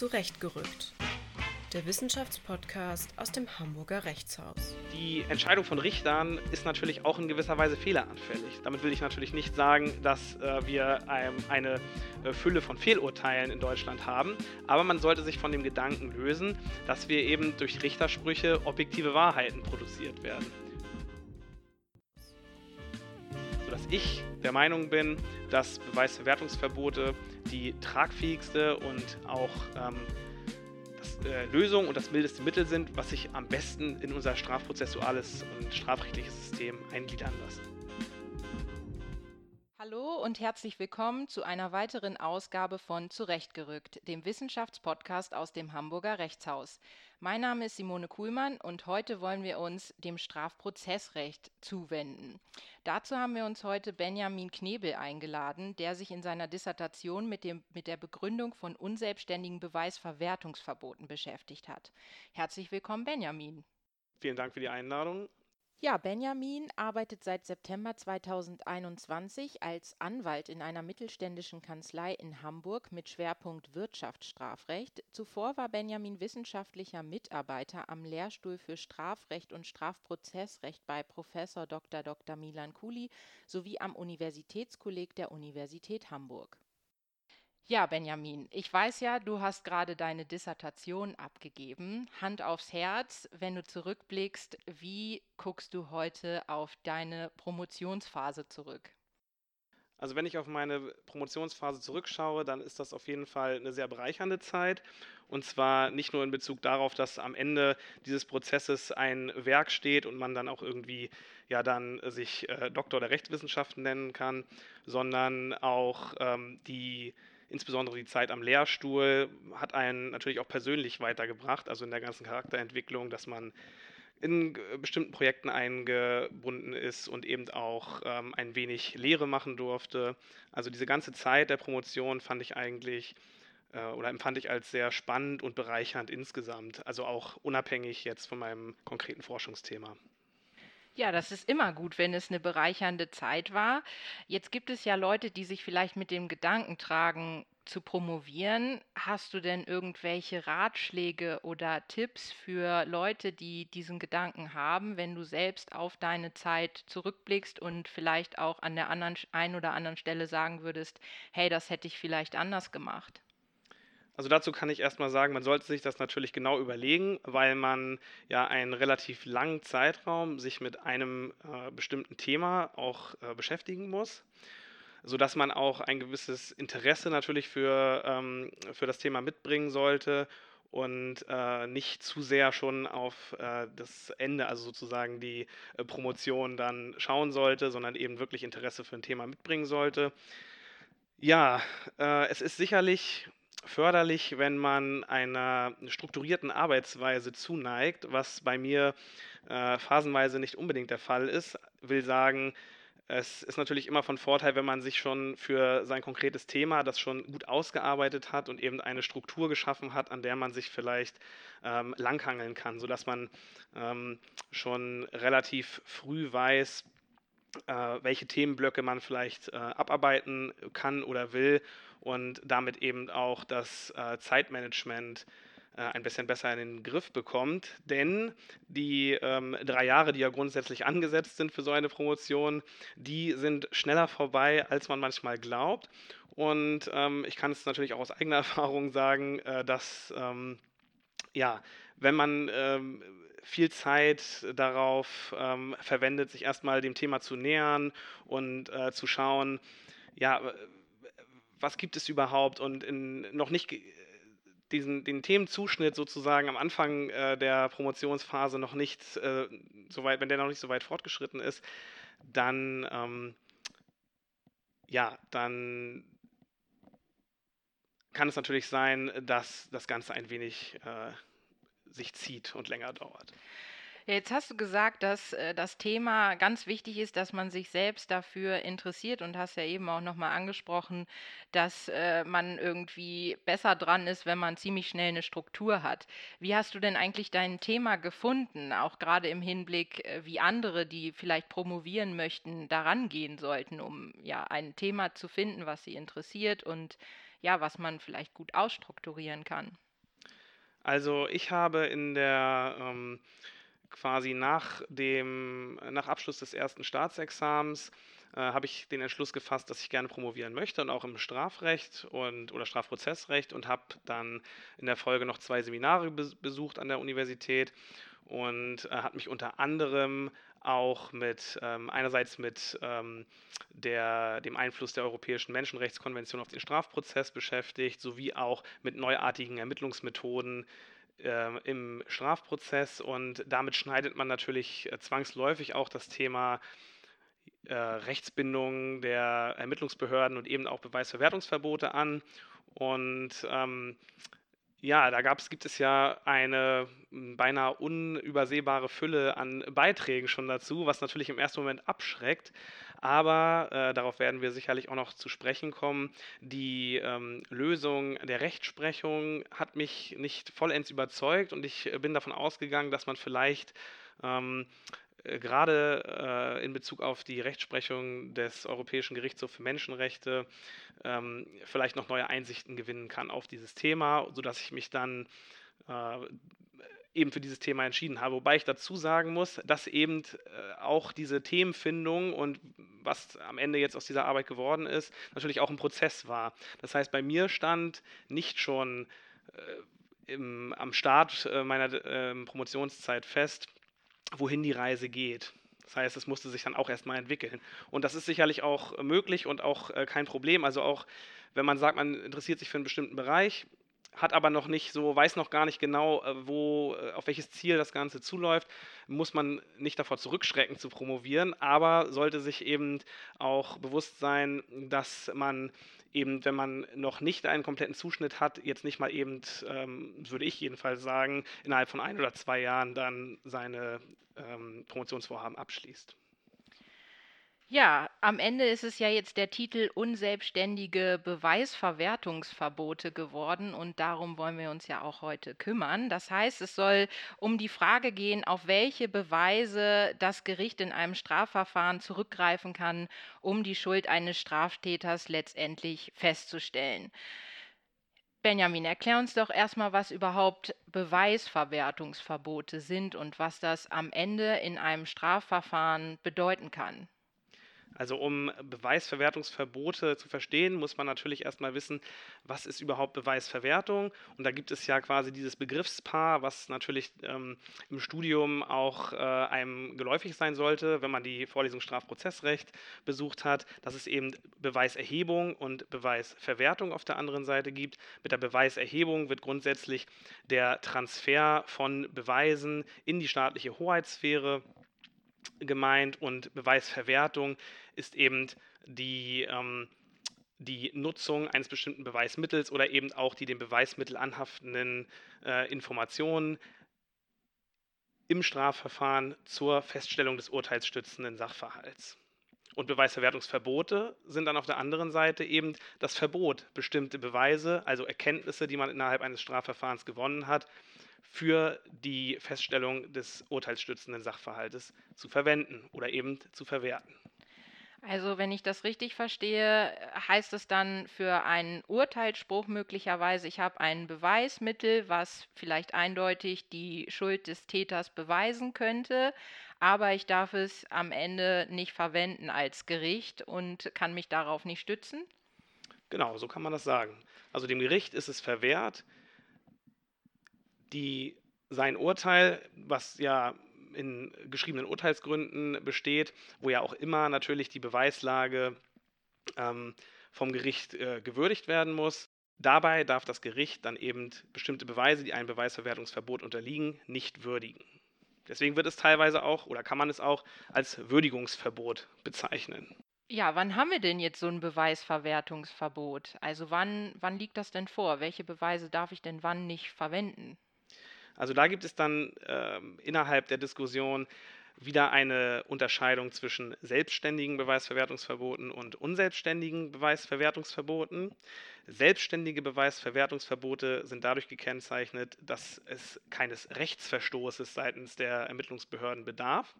Zurechtgerückt. Der Wissenschaftspodcast aus dem Hamburger Rechtshaus. Die Entscheidung von Richtern ist natürlich auch in gewisser Weise fehleranfällig. Damit will ich natürlich nicht sagen, dass äh, wir ähm, eine äh, Fülle von Fehlurteilen in Deutschland haben, aber man sollte sich von dem Gedanken lösen, dass wir eben durch Richtersprüche objektive Wahrheiten produziert werden. Sodass ich der Meinung bin, dass Beweisverwertungsverbote die tragfähigste und auch ähm, das, äh, Lösung und das mildeste Mittel sind, was sich am besten in unser strafprozessuales und strafrechtliches System eingliedern lassen. Hallo und herzlich willkommen zu einer weiteren Ausgabe von Zurechtgerückt, dem Wissenschaftspodcast aus dem Hamburger Rechtshaus. Mein Name ist Simone Kuhlmann und heute wollen wir uns dem Strafprozessrecht zuwenden. Dazu haben wir uns heute Benjamin Knebel eingeladen, der sich in seiner Dissertation mit, dem, mit der Begründung von unselbstständigen Beweisverwertungsverboten beschäftigt hat. Herzlich willkommen, Benjamin. Vielen Dank für die Einladung. Ja, Benjamin arbeitet seit September 2021 als Anwalt in einer mittelständischen Kanzlei in Hamburg mit Schwerpunkt Wirtschaftsstrafrecht. Zuvor war Benjamin wissenschaftlicher Mitarbeiter am Lehrstuhl für Strafrecht und Strafprozessrecht bei Professor Dr. Dr. Milan Kuli sowie am Universitätskolleg der Universität Hamburg. Ja, Benjamin, ich weiß ja, du hast gerade deine Dissertation abgegeben. Hand aufs Herz, wenn du zurückblickst, wie guckst du heute auf deine Promotionsphase zurück? Also wenn ich auf meine Promotionsphase zurückschaue, dann ist das auf jeden Fall eine sehr bereichernde Zeit. Und zwar nicht nur in Bezug darauf, dass am Ende dieses Prozesses ein Werk steht und man dann auch irgendwie ja dann sich äh, Doktor der Rechtswissenschaften nennen kann, sondern auch ähm, die insbesondere die Zeit am Lehrstuhl hat einen natürlich auch persönlich weitergebracht, also in der ganzen Charakterentwicklung, dass man in bestimmten Projekten eingebunden ist und eben auch ähm, ein wenig Lehre machen durfte. Also diese ganze Zeit der Promotion fand ich eigentlich äh, oder empfand ich als sehr spannend und bereichernd insgesamt, also auch unabhängig jetzt von meinem konkreten Forschungsthema. Ja, das ist immer gut, wenn es eine bereichernde Zeit war. Jetzt gibt es ja Leute, die sich vielleicht mit dem Gedanken tragen, zu promovieren. Hast du denn irgendwelche Ratschläge oder Tipps für Leute, die diesen Gedanken haben, wenn du selbst auf deine Zeit zurückblickst und vielleicht auch an der anderen, einen oder anderen Stelle sagen würdest, hey, das hätte ich vielleicht anders gemacht? Also dazu kann ich erstmal sagen, man sollte sich das natürlich genau überlegen, weil man ja einen relativ langen Zeitraum sich mit einem äh, bestimmten Thema auch äh, beschäftigen muss, sodass man auch ein gewisses Interesse natürlich für, ähm, für das Thema mitbringen sollte und äh, nicht zu sehr schon auf äh, das Ende, also sozusagen die äh, Promotion dann schauen sollte, sondern eben wirklich Interesse für ein Thema mitbringen sollte. Ja, äh, es ist sicherlich förderlich, wenn man einer strukturierten Arbeitsweise zuneigt, was bei mir äh, phasenweise nicht unbedingt der Fall ist. Will sagen, es ist natürlich immer von Vorteil, wenn man sich schon für sein konkretes Thema das schon gut ausgearbeitet hat und eben eine Struktur geschaffen hat, an der man sich vielleicht ähm, langhangeln kann, sodass man ähm, schon relativ früh weiß, äh, welche Themenblöcke man vielleicht äh, abarbeiten kann oder will und damit eben auch das äh, Zeitmanagement ein bisschen besser in den Griff bekommt. Denn die ähm, drei Jahre, die ja grundsätzlich angesetzt sind für so eine Promotion, die sind schneller vorbei, als man manchmal glaubt. Und ähm, ich kann es natürlich auch aus eigener Erfahrung sagen, äh, dass ähm, ja, wenn man ähm, viel Zeit darauf ähm, verwendet, sich erstmal dem Thema zu nähern und äh, zu schauen, ja, was gibt es überhaupt und in noch nicht diesen, den Themenzuschnitt sozusagen am Anfang äh, der Promotionsphase noch nicht äh, so weit, wenn der noch nicht so weit fortgeschritten ist, dann ähm, ja, dann kann es natürlich sein, dass das Ganze ein wenig äh, sich zieht und länger dauert. Jetzt hast du gesagt, dass äh, das Thema ganz wichtig ist, dass man sich selbst dafür interessiert und hast ja eben auch nochmal angesprochen, dass äh, man irgendwie besser dran ist, wenn man ziemlich schnell eine Struktur hat. Wie hast du denn eigentlich dein Thema gefunden, auch gerade im Hinblick, äh, wie andere, die vielleicht promovieren möchten, daran gehen sollten, um ja ein Thema zu finden, was sie interessiert und ja, was man vielleicht gut ausstrukturieren kann? Also ich habe in der ähm, quasi nach dem nach Abschluss des ersten Staatsexamens äh, habe ich den Entschluss gefasst, dass ich gerne promovieren möchte und auch im Strafrecht und oder Strafprozessrecht und habe dann in der Folge noch zwei Seminare besucht an der Universität und äh, hat mich unter anderem auch mit ähm, einerseits mit ähm, der, dem Einfluss der Europäischen Menschenrechtskonvention auf den Strafprozess beschäftigt, sowie auch mit neuartigen Ermittlungsmethoden im Strafprozess. Und damit schneidet man natürlich äh, zwangsläufig auch das Thema äh, Rechtsbindung der Ermittlungsbehörden und eben auch Beweisverwertungsverbote an. Und ähm, ja, da gab's, gibt es ja eine beinahe unübersehbare Fülle an Beiträgen schon dazu, was natürlich im ersten Moment abschreckt. Aber äh, darauf werden wir sicherlich auch noch zu sprechen kommen. Die ähm, Lösung der Rechtsprechung hat mich nicht vollends überzeugt und ich bin davon ausgegangen, dass man vielleicht ähm, äh, gerade äh, in Bezug auf die Rechtsprechung des Europäischen Gerichtshofs für Menschenrechte ähm, vielleicht noch neue Einsichten gewinnen kann auf dieses Thema, sodass ich mich dann äh, eben für dieses Thema entschieden habe. Wobei ich dazu sagen muss, dass eben äh, auch diese Themenfindung und was am Ende jetzt aus dieser Arbeit geworden ist, natürlich auch ein Prozess war. Das heißt, bei mir stand nicht schon äh, im, am Start äh, meiner ähm, Promotionszeit fest, wohin die Reise geht. Das heißt, es musste sich dann auch erstmal entwickeln. Und das ist sicherlich auch möglich und auch äh, kein Problem. Also auch wenn man sagt, man interessiert sich für einen bestimmten Bereich, hat aber noch nicht so, weiß noch gar nicht genau, äh, wo, äh, auf welches Ziel das Ganze zuläuft, muss man nicht davor zurückschrecken zu promovieren, aber sollte sich eben auch bewusst sein, dass man eben, wenn man noch nicht einen kompletten Zuschnitt hat, jetzt nicht mal eben, ähm, würde ich jedenfalls sagen, innerhalb von ein oder zwei Jahren dann seine ähm, Promotionsvorhaben abschließt. Ja, am Ende ist es ja jetzt der Titel Unselbstständige Beweisverwertungsverbote geworden und darum wollen wir uns ja auch heute kümmern. Das heißt, es soll um die Frage gehen, auf welche Beweise das Gericht in einem Strafverfahren zurückgreifen kann, um die Schuld eines Straftäters letztendlich festzustellen. Benjamin, erklär uns doch erstmal, was überhaupt Beweisverwertungsverbote sind und was das am Ende in einem Strafverfahren bedeuten kann. Also um Beweisverwertungsverbote zu verstehen, muss man natürlich erstmal wissen, was ist überhaupt Beweisverwertung. Und da gibt es ja quasi dieses Begriffspaar, was natürlich ähm, im Studium auch äh, einem geläufig sein sollte, wenn man die Vorlesung Strafprozessrecht besucht hat, dass es eben Beweiserhebung und Beweisverwertung auf der anderen Seite gibt. Mit der Beweiserhebung wird grundsätzlich der Transfer von Beweisen in die staatliche Hoheitssphäre gemeint und Beweisverwertung ist eben die, ähm, die Nutzung eines bestimmten Beweismittels oder eben auch die dem Beweismittel anhaftenden äh, Informationen im Strafverfahren zur Feststellung des urteilsstützenden Sachverhalts. Und Beweisverwertungsverbote sind dann auf der anderen Seite eben das Verbot, bestimmte Beweise, also Erkenntnisse, die man innerhalb eines Strafverfahrens gewonnen hat, für die Feststellung des urteilsstützenden Sachverhaltes zu verwenden oder eben zu verwerten. Also wenn ich das richtig verstehe, heißt es dann für einen Urteilsspruch möglicherweise, ich habe ein Beweismittel, was vielleicht eindeutig die Schuld des Täters beweisen könnte, aber ich darf es am Ende nicht verwenden als Gericht und kann mich darauf nicht stützen? Genau, so kann man das sagen. Also dem Gericht ist es verwehrt, die sein Urteil, was ja in geschriebenen Urteilsgründen besteht, wo ja auch immer natürlich die Beweislage ähm, vom Gericht äh, gewürdigt werden muss. Dabei darf das Gericht dann eben bestimmte Beweise, die einem Beweisverwertungsverbot unterliegen, nicht würdigen. Deswegen wird es teilweise auch oder kann man es auch als Würdigungsverbot bezeichnen. Ja, wann haben wir denn jetzt so ein Beweisverwertungsverbot? Also wann, wann liegt das denn vor? Welche Beweise darf ich denn wann nicht verwenden? Also da gibt es dann äh, innerhalb der Diskussion wieder eine Unterscheidung zwischen selbstständigen Beweisverwertungsverboten und unselbstständigen Beweisverwertungsverboten. Selbstständige Beweisverwertungsverbote sind dadurch gekennzeichnet, dass es keines Rechtsverstoßes seitens der Ermittlungsbehörden bedarf.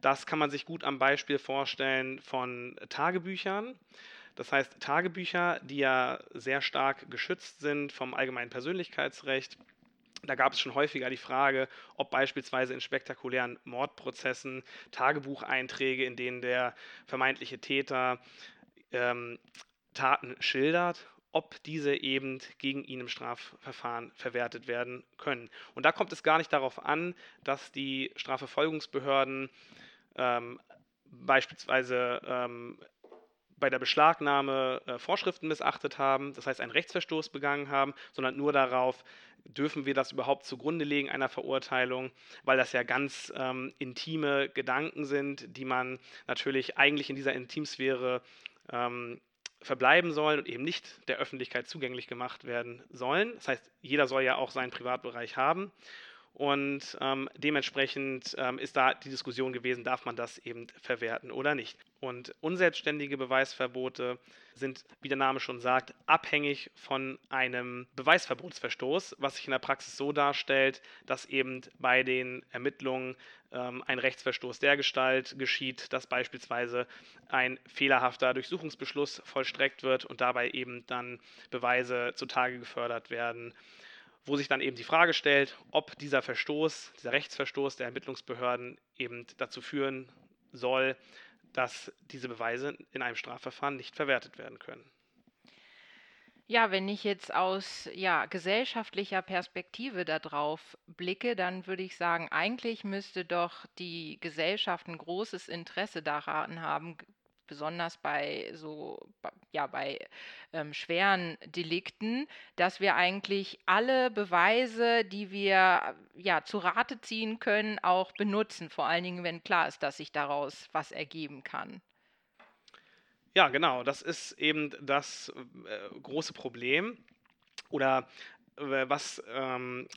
Das kann man sich gut am Beispiel vorstellen von Tagebüchern. Das heißt, Tagebücher, die ja sehr stark geschützt sind vom allgemeinen Persönlichkeitsrecht, Da gab es schon häufiger die Frage, ob beispielsweise in spektakulären Mordprozessen Tagebucheinträge, in denen der vermeintliche Täter ähm, Taten schildert, ob diese eben gegen ihn im Strafverfahren verwertet werden können. Und da kommt es gar nicht darauf an, dass die Strafverfolgungsbehörden ähm, beispielsweise ähm, bei der Beschlagnahme äh, Vorschriften missachtet haben, das heißt einen Rechtsverstoß begangen haben, sondern nur darauf, dürfen wir das überhaupt zugrunde legen einer Verurteilung, weil das ja ganz ähm, intime Gedanken sind, die man natürlich eigentlich in dieser Intimsphäre ähm, verbleiben sollen und eben nicht der Öffentlichkeit zugänglich gemacht werden sollen. Das heißt, jeder soll ja auch seinen Privatbereich haben. Und ähm, dementsprechend ähm, ist da die Diskussion gewesen, darf man das eben verwerten oder nicht. Und unselbstständige Beweisverbote sind, wie der Name schon sagt, abhängig von einem Beweisverbotsverstoß, was sich in der Praxis so darstellt, dass eben bei den Ermittlungen ähm, ein Rechtsverstoß der Gestalt geschieht, dass beispielsweise ein fehlerhafter Durchsuchungsbeschluss vollstreckt wird und dabei eben dann Beweise zutage gefördert werden wo sich dann eben die Frage stellt, ob dieser Verstoß, dieser Rechtsverstoß der Ermittlungsbehörden eben dazu führen soll, dass diese Beweise in einem Strafverfahren nicht verwertet werden können. Ja, wenn ich jetzt aus ja, gesellschaftlicher Perspektive darauf blicke, dann würde ich sagen, eigentlich müsste doch die Gesellschaft ein großes Interesse daran haben, besonders bei so, ja, bei ähm, schweren Delikten, dass wir eigentlich alle Beweise, die wir ja zu Rate ziehen können, auch benutzen. Vor allen Dingen, wenn klar ist, dass sich daraus was ergeben kann. Ja, genau. Das ist eben das äh, große Problem oder äh, was ähm,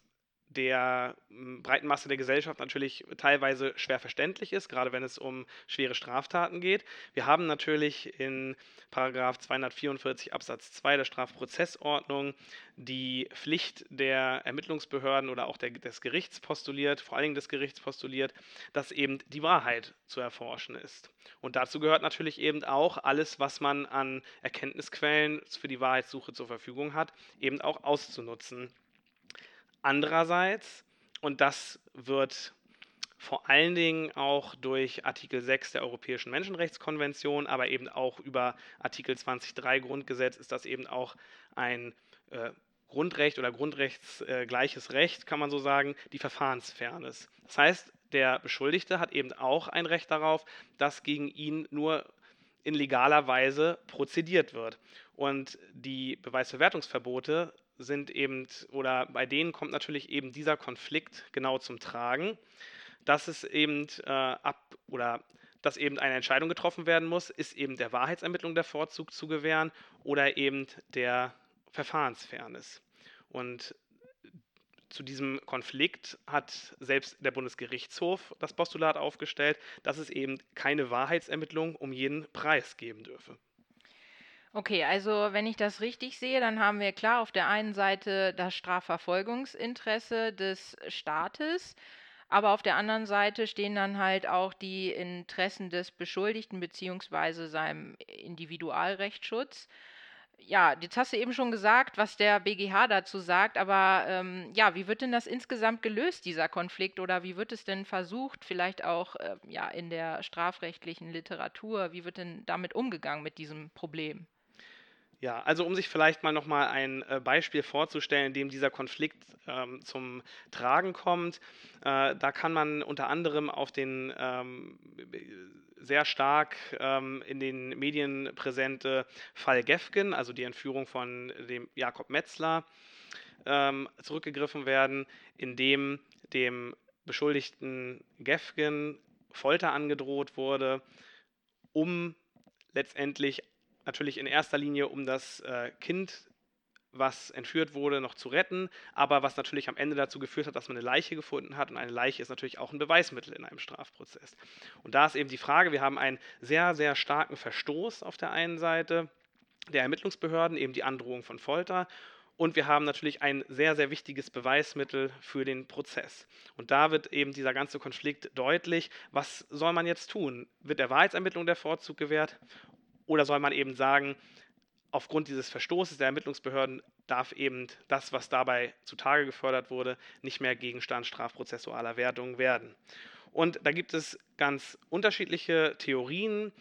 der breiten Masse der Gesellschaft natürlich teilweise schwer verständlich ist, gerade wenn es um schwere Straftaten geht. Wir haben natürlich in Paragraph 244 Absatz 2 der Strafprozessordnung die Pflicht der Ermittlungsbehörden oder auch der, des Gerichts postuliert, vor allen Dingen des Gerichts postuliert, dass eben die Wahrheit zu erforschen ist. Und dazu gehört natürlich eben auch alles, was man an Erkenntnisquellen für die Wahrheitssuche zur Verfügung hat, eben auch auszunutzen. Andererseits, und das wird vor allen Dingen auch durch Artikel 6 der Europäischen Menschenrechtskonvention, aber eben auch über Artikel 20.3 Grundgesetz ist das eben auch ein äh, Grundrecht oder grundrechtsgleiches äh, Recht, kann man so sagen, die Verfahrensfairness. Das heißt, der Beschuldigte hat eben auch ein Recht darauf, dass gegen ihn nur in legaler Weise prozediert wird. Und die Beweisverwertungsverbote sind eben, oder bei denen kommt natürlich eben dieser Konflikt genau zum Tragen, dass es eben äh, ab oder dass eben eine Entscheidung getroffen werden muss, ist eben der Wahrheitsermittlung der Vorzug zu gewähren oder eben der Verfahrensfairness. Und zu diesem Konflikt hat selbst der Bundesgerichtshof das Postulat aufgestellt, dass es eben keine Wahrheitsermittlung um jeden Preis geben dürfe. Okay, also wenn ich das richtig sehe, dann haben wir klar auf der einen Seite das Strafverfolgungsinteresse des Staates, aber auf der anderen Seite stehen dann halt auch die Interessen des Beschuldigten beziehungsweise seinem Individualrechtsschutz. Ja, jetzt hast du eben schon gesagt, was der BGH dazu sagt, aber ähm, ja, wie wird denn das insgesamt gelöst, dieser Konflikt, oder wie wird es denn versucht, vielleicht auch äh, ja, in der strafrechtlichen Literatur, wie wird denn damit umgegangen mit diesem Problem? Ja, also um sich vielleicht mal nochmal ein äh, Beispiel vorzustellen, in dem dieser Konflikt ähm, zum Tragen kommt, äh, da kann man unter anderem auf den ähm, sehr stark ähm, in den Medien präsente Fall Gefgen, also die Entführung von dem Jakob Metzler, ähm, zurückgegriffen werden, in dem dem Beschuldigten Gefgen Folter angedroht wurde, um letztendlich natürlich in erster Linie, um das äh, Kind, was entführt wurde, noch zu retten, aber was natürlich am Ende dazu geführt hat, dass man eine Leiche gefunden hat. Und eine Leiche ist natürlich auch ein Beweismittel in einem Strafprozess. Und da ist eben die Frage, wir haben einen sehr, sehr starken Verstoß auf der einen Seite der Ermittlungsbehörden, eben die Androhung von Folter. Und wir haben natürlich ein sehr, sehr wichtiges Beweismittel für den Prozess. Und da wird eben dieser ganze Konflikt deutlich. Was soll man jetzt tun? Wird der Wahrheitsermittlung der Vorzug gewährt oder soll man eben sagen, aufgrund dieses Verstoßes der Ermittlungsbehörden darf eben das, was dabei zutage gefördert wurde, nicht mehr Gegenstand strafprozessualer Wertung werden. Und da gibt es ganz unterschiedliche Theorien,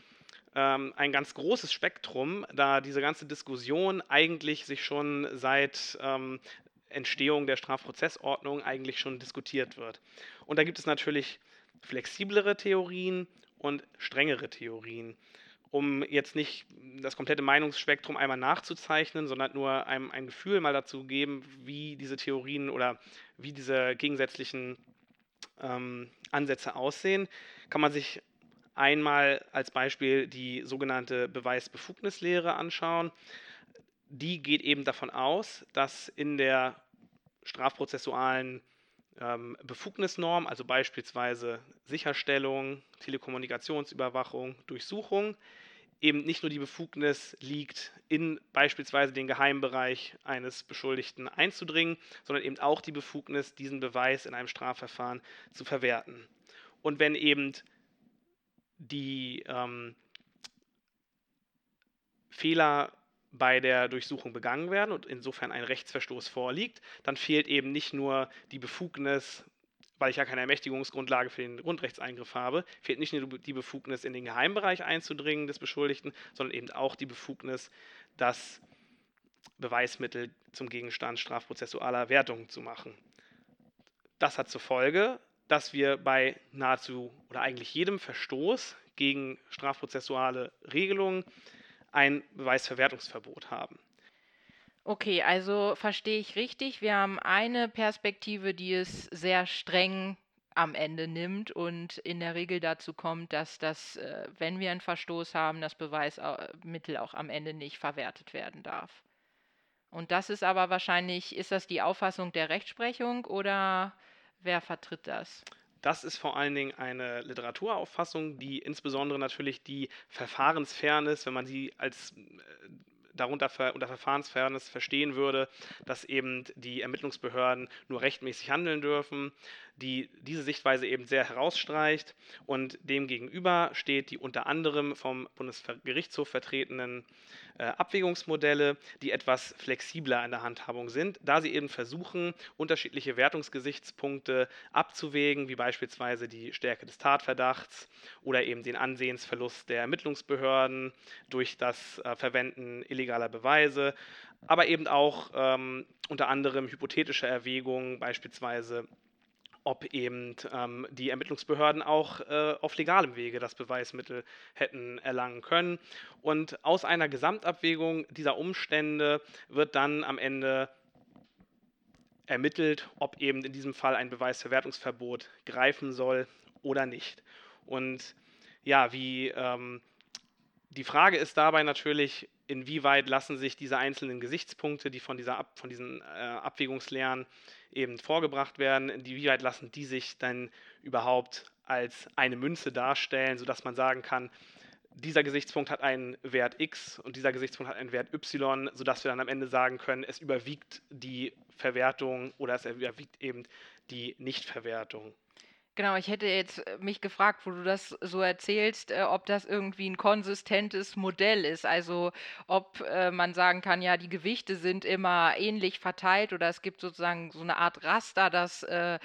ähm, ein ganz großes Spektrum, da diese ganze Diskussion eigentlich sich schon seit ähm, Entstehung der Strafprozessordnung eigentlich schon diskutiert wird. Und da gibt es natürlich flexiblere Theorien und strengere Theorien um jetzt nicht das komplette Meinungsspektrum einmal nachzuzeichnen, sondern nur einem ein Gefühl mal dazu geben, wie diese Theorien oder wie diese gegensätzlichen ähm, Ansätze aussehen, kann man sich einmal als Beispiel die sogenannte Beweisbefugnislehre anschauen. Die geht eben davon aus, dass in der strafprozessualen ähm, Befugnisnorm, also beispielsweise Sicherstellung, Telekommunikationsüberwachung, Durchsuchung, eben nicht nur die Befugnis liegt, in beispielsweise den Geheimbereich eines Beschuldigten einzudringen, sondern eben auch die Befugnis, diesen Beweis in einem Strafverfahren zu verwerten. Und wenn eben die ähm, Fehler bei der Durchsuchung begangen werden und insofern ein Rechtsverstoß vorliegt, dann fehlt eben nicht nur die Befugnis, weil ich ja keine Ermächtigungsgrundlage für den Grundrechtseingriff habe, fehlt nicht nur die Befugnis, in den Geheimbereich einzudringen des Beschuldigten, sondern eben auch die Befugnis, das Beweismittel zum Gegenstand strafprozessualer Wertung zu machen. Das hat zur Folge, dass wir bei nahezu oder eigentlich jedem Verstoß gegen strafprozessuale Regelungen ein Beweisverwertungsverbot haben. Okay, also verstehe ich richtig. Wir haben eine Perspektive, die es sehr streng am Ende nimmt und in der Regel dazu kommt, dass das, äh, wenn wir einen Verstoß haben, das Beweismittel auch am Ende nicht verwertet werden darf. Und das ist aber wahrscheinlich, ist das die Auffassung der Rechtsprechung oder wer vertritt das? Das ist vor allen Dingen eine Literaturauffassung, die insbesondere natürlich die Verfahrensfairness, wenn man sie als äh, darunter unter Verfahrensfairness verstehen würde, dass eben die Ermittlungsbehörden nur rechtmäßig handeln dürfen, die diese Sichtweise eben sehr herausstreicht und demgegenüber steht die unter anderem vom Bundesgerichtshof vertretenen äh, Abwägungsmodelle, die etwas flexibler in der Handhabung sind, da sie eben versuchen, unterschiedliche Wertungsgesichtspunkte abzuwägen, wie beispielsweise die Stärke des Tatverdachts oder eben den Ansehensverlust der Ermittlungsbehörden durch das äh, Verwenden illegaler Beweise, aber eben auch ähm, unter anderem hypothetische Erwägungen, beispielsweise ob eben ähm, die Ermittlungsbehörden auch äh, auf legalem Wege das Beweismittel hätten erlangen können. Und aus einer Gesamtabwägung dieser Umstände wird dann am Ende ermittelt, ob eben in diesem Fall ein Beweisverwertungsverbot greifen soll oder nicht. Und ja, wie ähm, die Frage ist dabei natürlich, inwieweit lassen sich diese einzelnen Gesichtspunkte, die von, dieser Ab, von diesen äh, Abwägungslehren eben vorgebracht werden, inwieweit lassen die sich dann überhaupt als eine Münze darstellen, sodass man sagen kann, dieser Gesichtspunkt hat einen Wert x und dieser Gesichtspunkt hat einen Wert y, sodass wir dann am Ende sagen können, es überwiegt die Verwertung oder es überwiegt eben die Nichtverwertung. Genau, ich hätte jetzt äh, mich gefragt, wo du das so erzählst, äh, ob das irgendwie ein konsistentes Modell ist. Also ob äh, man sagen kann, ja, die Gewichte sind immer ähnlich verteilt oder es gibt sozusagen so eine Art Raster, dass äh,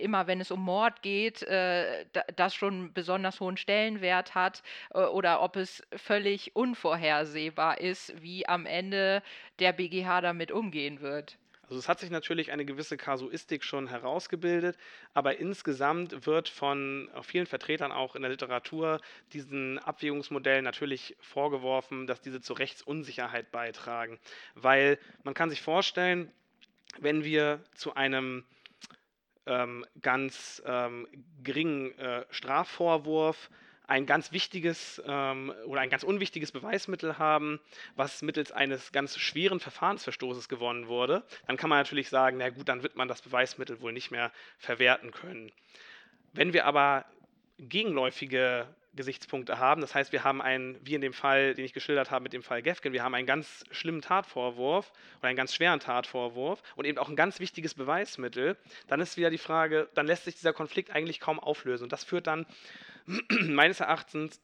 immer, wenn es um Mord geht, äh, das schon besonders hohen Stellenwert hat äh, oder ob es völlig unvorhersehbar ist, wie am Ende der BGH damit umgehen wird. Also es hat sich natürlich eine gewisse Kasuistik schon herausgebildet, aber insgesamt wird von vielen Vertretern auch in der Literatur diesen Abwägungsmodellen natürlich vorgeworfen, dass diese zur Rechtsunsicherheit beitragen. Weil man kann sich vorstellen, wenn wir zu einem ähm, ganz ähm, geringen äh, Strafvorwurf ein ganz wichtiges ähm, oder ein ganz unwichtiges Beweismittel haben, was mittels eines ganz schweren Verfahrensverstoßes gewonnen wurde, dann kann man natürlich sagen, na gut, dann wird man das Beweismittel wohl nicht mehr verwerten können. Wenn wir aber gegenläufige Gesichtspunkte haben. Das heißt, wir haben einen, wie in dem Fall, den ich geschildert habe mit dem Fall Gefgen, wir haben einen ganz schlimmen Tatvorwurf oder einen ganz schweren Tatvorwurf und eben auch ein ganz wichtiges Beweismittel. Dann ist wieder die Frage, dann lässt sich dieser Konflikt eigentlich kaum auflösen. Und das führt dann meines Erachtens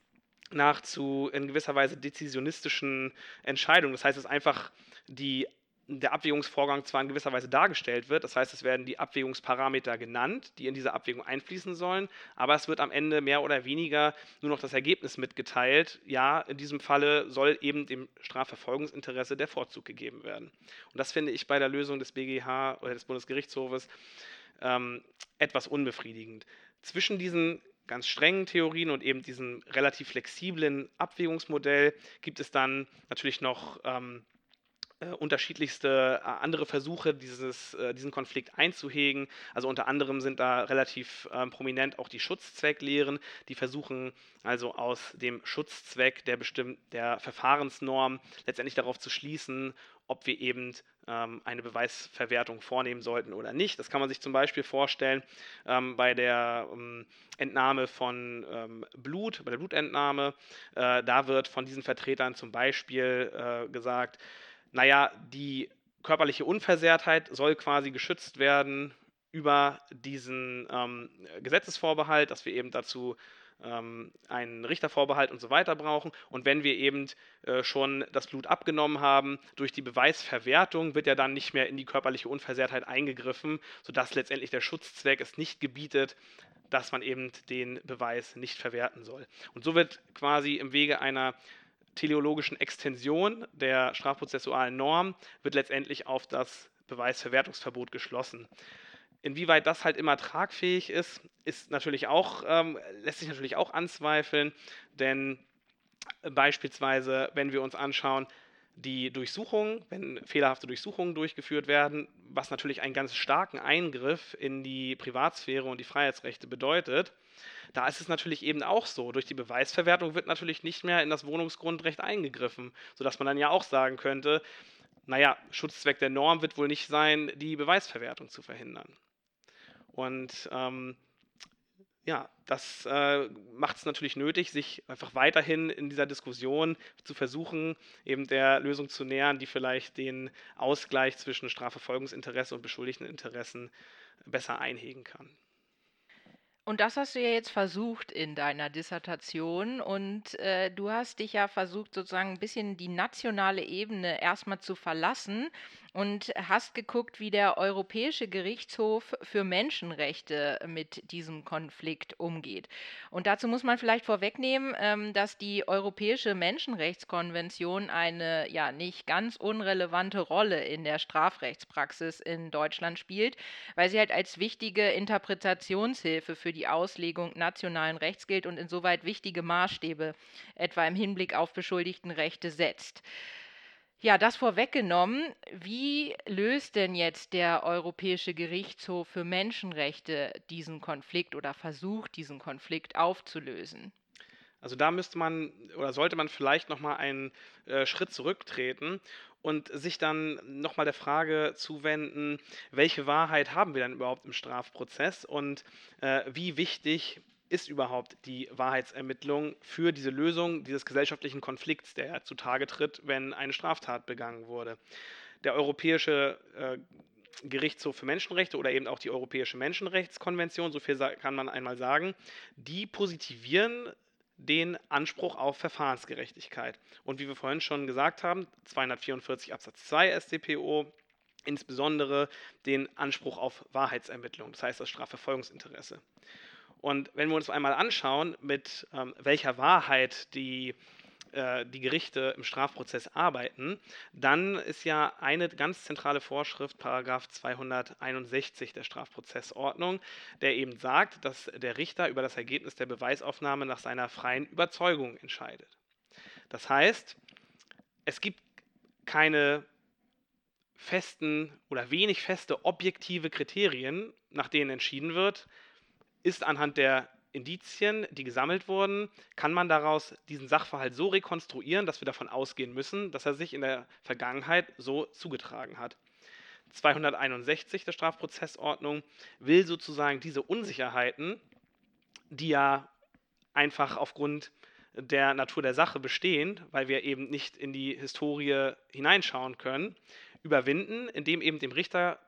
nach zu in gewisser Weise dezisionistischen Entscheidungen. Das heißt, es ist einfach die der Abwägungsvorgang zwar in gewisser Weise dargestellt wird, das heißt, es werden die Abwägungsparameter genannt, die in diese Abwägung einfließen sollen, aber es wird am Ende mehr oder weniger nur noch das Ergebnis mitgeteilt. Ja, in diesem Falle soll eben dem Strafverfolgungsinteresse der Vorzug gegeben werden. Und das finde ich bei der Lösung des BGH oder des Bundesgerichtshofes ähm, etwas unbefriedigend. Zwischen diesen ganz strengen Theorien und eben diesem relativ flexiblen Abwägungsmodell gibt es dann natürlich noch ähm, äh, unterschiedlichste äh, andere Versuche, dieses, äh, diesen Konflikt einzuhegen. Also unter anderem sind da relativ ähm, prominent auch die Schutzzwecklehren, die versuchen also aus dem Schutzzweck der, bestimmten der Verfahrensnorm letztendlich darauf zu schließen, ob wir eben ähm, eine Beweisverwertung vornehmen sollten oder nicht. Das kann man sich zum Beispiel vorstellen ähm, bei der ähm, Entnahme von ähm, Blut, bei der Blutentnahme. Äh, da wird von diesen Vertretern zum Beispiel äh, gesagt, naja, die körperliche Unversehrtheit soll quasi geschützt werden über diesen ähm, Gesetzesvorbehalt, dass wir eben dazu ähm, einen Richtervorbehalt und so weiter brauchen. Und wenn wir eben äh, schon das Blut abgenommen haben, durch die Beweisverwertung wird ja dann nicht mehr in die körperliche Unversehrtheit eingegriffen, sodass letztendlich der Schutzzweck es nicht gebietet, dass man eben den Beweis nicht verwerten soll. Und so wird quasi im Wege einer teleologischen Extension der strafprozessualen Norm wird letztendlich auf das Beweisverwertungsverbot geschlossen. Inwieweit das halt immer tragfähig ist, ist natürlich auch, ähm, lässt sich natürlich auch anzweifeln, denn beispielsweise, wenn wir uns anschauen, die Durchsuchungen, wenn fehlerhafte Durchsuchungen durchgeführt werden, was natürlich einen ganz starken Eingriff in die Privatsphäre und die Freiheitsrechte bedeutet, da ist es natürlich eben auch so, durch die Beweisverwertung wird natürlich nicht mehr in das Wohnungsgrundrecht eingegriffen, sodass man dann ja auch sagen könnte, naja, Schutzzweck der Norm wird wohl nicht sein, die Beweisverwertung zu verhindern. Und ähm, ja, das äh, macht es natürlich nötig, sich einfach weiterhin in dieser Diskussion zu versuchen, eben der Lösung zu nähern, die vielleicht den Ausgleich zwischen Strafverfolgungsinteresse und Beschuldigteninteressen besser einhegen kann. Und das hast du ja jetzt versucht in deiner Dissertation und äh, du hast dich ja versucht, sozusagen ein bisschen die nationale Ebene erstmal zu verlassen und hast geguckt, wie der Europäische Gerichtshof für Menschenrechte mit diesem Konflikt umgeht. Und dazu muss man vielleicht vorwegnehmen, ähm, dass die Europäische Menschenrechtskonvention eine ja nicht ganz unrelevante Rolle in der Strafrechtspraxis in Deutschland spielt, weil sie halt als wichtige Interpretationshilfe für die Auslegung nationalen Rechts gilt und insoweit wichtige Maßstäbe etwa im Hinblick auf Beschuldigtenrechte setzt. Ja, das vorweggenommen, wie löst denn jetzt der Europäische Gerichtshof für Menschenrechte diesen Konflikt oder versucht, diesen Konflikt aufzulösen? Also da müsste man oder sollte man vielleicht nochmal einen äh, Schritt zurücktreten und sich dann nochmal der Frage zuwenden, welche Wahrheit haben wir denn überhaupt im Strafprozess und äh, wie wichtig ist überhaupt die Wahrheitsermittlung für diese Lösung dieses gesellschaftlichen Konflikts, der zutage tritt, wenn eine Straftat begangen wurde. Der Europäische äh, Gerichtshof für Menschenrechte oder eben auch die Europäische Menschenrechtskonvention, so viel kann man einmal sagen, die positivieren den Anspruch auf Verfahrensgerechtigkeit. Und wie wir vorhin schon gesagt haben, 244 Absatz 2 StPO insbesondere den Anspruch auf Wahrheitsermittlung, das heißt das Strafverfolgungsinteresse. Und wenn wir uns einmal anschauen, mit ähm, welcher Wahrheit die, äh, die Gerichte im Strafprozess arbeiten, dann ist ja eine ganz zentrale Vorschrift Paragraph 261 der Strafprozessordnung, der eben sagt, dass der Richter über das Ergebnis der Beweisaufnahme nach seiner freien Überzeugung entscheidet. Das heißt, es gibt keine festen oder wenig feste objektive Kriterien, nach denen entschieden wird, ist anhand der Indizien, die gesammelt wurden, kann man daraus diesen Sachverhalt so rekonstruieren, dass wir davon ausgehen müssen, dass er sich in der Vergangenheit so zugetragen hat. 261 der Strafprozessordnung will sozusagen diese Unsicherheiten, die ja einfach aufgrund der Natur der Sache bestehen, weil wir eben nicht in die Historie hineinschauen können, überwinden, indem eben dem Richter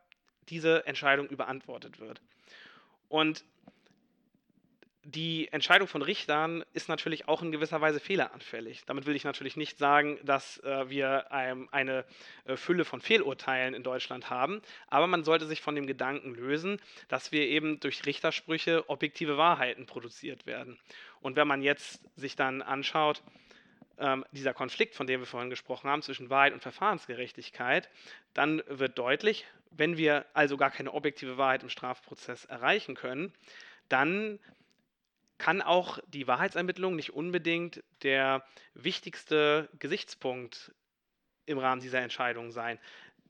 diese Entscheidung überantwortet wird. Und die Entscheidung von Richtern ist natürlich auch in gewisser Weise fehleranfällig. Damit will ich natürlich nicht sagen, dass äh, wir ähm, eine äh, Fülle von Fehlurteilen in Deutschland haben, aber man sollte sich von dem Gedanken lösen, dass wir eben durch Richtersprüche objektive Wahrheiten produziert werden. Und wenn man jetzt sich dann anschaut, ähm, dieser Konflikt, von dem wir vorhin gesprochen haben, zwischen Wahrheit und Verfahrensgerechtigkeit, dann wird deutlich, wenn wir also gar keine objektive Wahrheit im Strafprozess erreichen können, dann kann auch die Wahrheitsermittlung nicht unbedingt der wichtigste Gesichtspunkt im Rahmen dieser Entscheidung sein.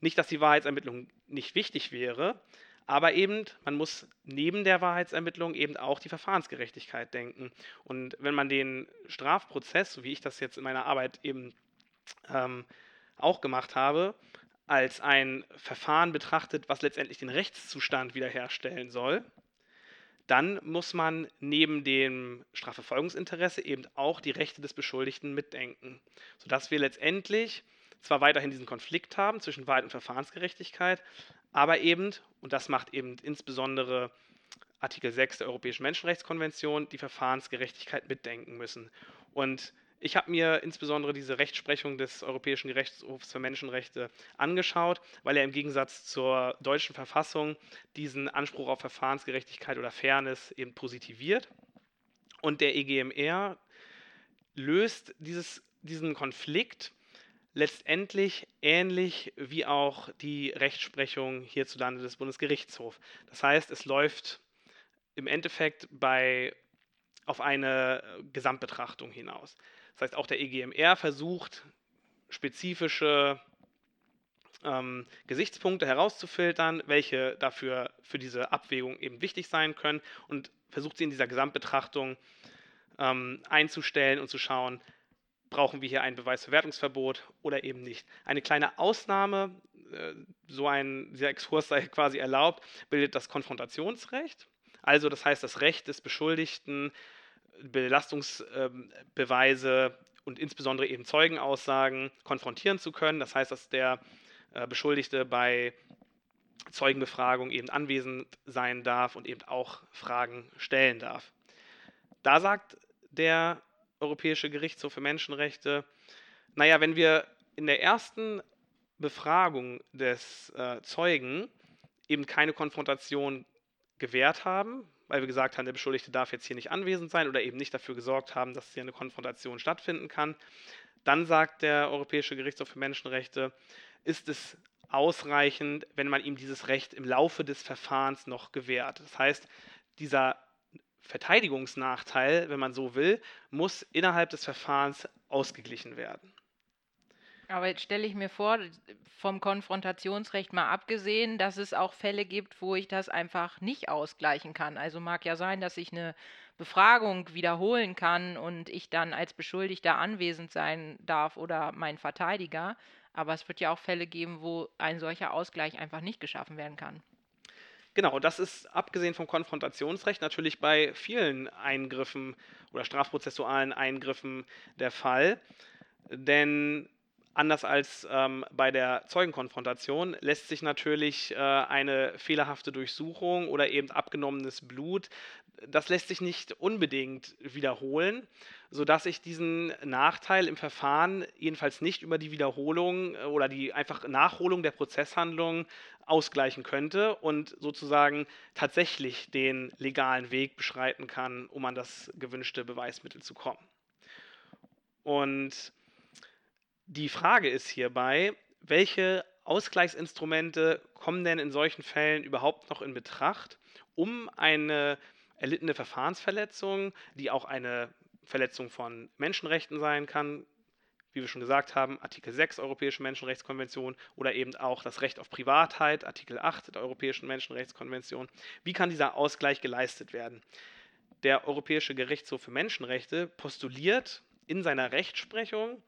Nicht, dass die Wahrheitsermittlung nicht wichtig wäre, aber eben, man muss neben der Wahrheitsermittlung eben auch die Verfahrensgerechtigkeit denken. Und wenn man den Strafprozess, so wie ich das jetzt in meiner Arbeit eben ähm, auch gemacht habe, als ein Verfahren betrachtet, was letztendlich den Rechtszustand wiederherstellen soll, dann muss man neben dem Strafverfolgungsinteresse eben auch die Rechte des Beschuldigten mitdenken, sodass wir letztendlich zwar weiterhin diesen Konflikt haben zwischen Wahrheit und Verfahrensgerechtigkeit, aber eben, und das macht eben insbesondere Artikel 6 der Europäischen Menschenrechtskonvention, die Verfahrensgerechtigkeit mitdenken müssen. Und ich habe mir insbesondere diese Rechtsprechung des Europäischen Gerichtshofs für Menschenrechte angeschaut, weil er im Gegensatz zur deutschen Verfassung diesen Anspruch auf Verfahrensgerechtigkeit oder Fairness eben positiviert. Und der EGMR löst dieses, diesen Konflikt letztendlich ähnlich wie auch die Rechtsprechung hierzulande des Bundesgerichtshofs. Das heißt, es läuft im Endeffekt bei, auf eine Gesamtbetrachtung hinaus. Das heißt, auch der EGMR versucht, spezifische ähm, Gesichtspunkte herauszufiltern, welche dafür für diese Abwägung eben wichtig sein können und versucht sie in dieser Gesamtbetrachtung ähm, einzustellen und zu schauen, brauchen wir hier ein Beweisverwertungsverbot oder eben nicht. Eine kleine Ausnahme, äh, so ein dieser Exkurs sei quasi erlaubt, bildet das Konfrontationsrecht. Also das heißt das Recht des Beschuldigten, Belastungsbeweise und insbesondere eben Zeugenaussagen konfrontieren zu können. Das heißt, dass der äh, Beschuldigte bei Zeugenbefragung eben anwesend sein darf und eben auch Fragen stellen darf. Da sagt der Europäische Gerichtshof für Menschenrechte, naja, wenn wir in der ersten Befragung des äh, Zeugen eben keine Konfrontation gewährt haben, weil wir gesagt haben, der Beschuldigte darf jetzt hier nicht anwesend sein oder eben nicht dafür gesorgt haben, dass hier eine Konfrontation stattfinden kann. Dann sagt der Europäische Gerichtshof für Menschenrechte, ist es ausreichend, wenn man ihm dieses Recht im Laufe des Verfahrens noch gewährt. Das heißt, dieser Verteidigungsnachteil, wenn man so will, muss innerhalb des Verfahrens ausgeglichen werden. Aber jetzt stelle ich mir vor, vom Konfrontationsrecht mal abgesehen, dass es auch Fälle gibt, wo ich das einfach nicht ausgleichen kann. Also mag ja sein, dass ich eine Befragung wiederholen kann und ich dann als Beschuldigter anwesend sein darf oder mein Verteidiger. Aber es wird ja auch Fälle geben, wo ein solcher Ausgleich einfach nicht geschaffen werden kann. Genau, das ist abgesehen vom Konfrontationsrecht natürlich bei vielen Eingriffen oder strafprozessualen Eingriffen der Fall. Denn Anders als ähm, bei der Zeugenkonfrontation lässt sich natürlich äh, eine fehlerhafte Durchsuchung oder eben abgenommenes Blut, das lässt sich nicht unbedingt wiederholen, sodass ich diesen Nachteil im Verfahren jedenfalls nicht über die Wiederholung äh, oder die einfach Nachholung der Prozesshandlung ausgleichen könnte und sozusagen tatsächlich den legalen Weg beschreiten kann, um an das gewünschte Beweismittel zu kommen. Und die Frage ist hierbei, welche Ausgleichsinstrumente kommen denn in solchen Fällen überhaupt noch in Betracht, um eine erlittene Verfahrensverletzung, die auch eine Verletzung von Menschenrechten sein kann, wie wir schon gesagt haben, Artikel 6 Europäische Menschenrechtskonvention oder eben auch das Recht auf Privatheit, Artikel 8 der Europäischen Menschenrechtskonvention. Wie kann dieser Ausgleich geleistet werden? Der Europäische Gerichtshof für Menschenrechte postuliert in seiner Rechtsprechung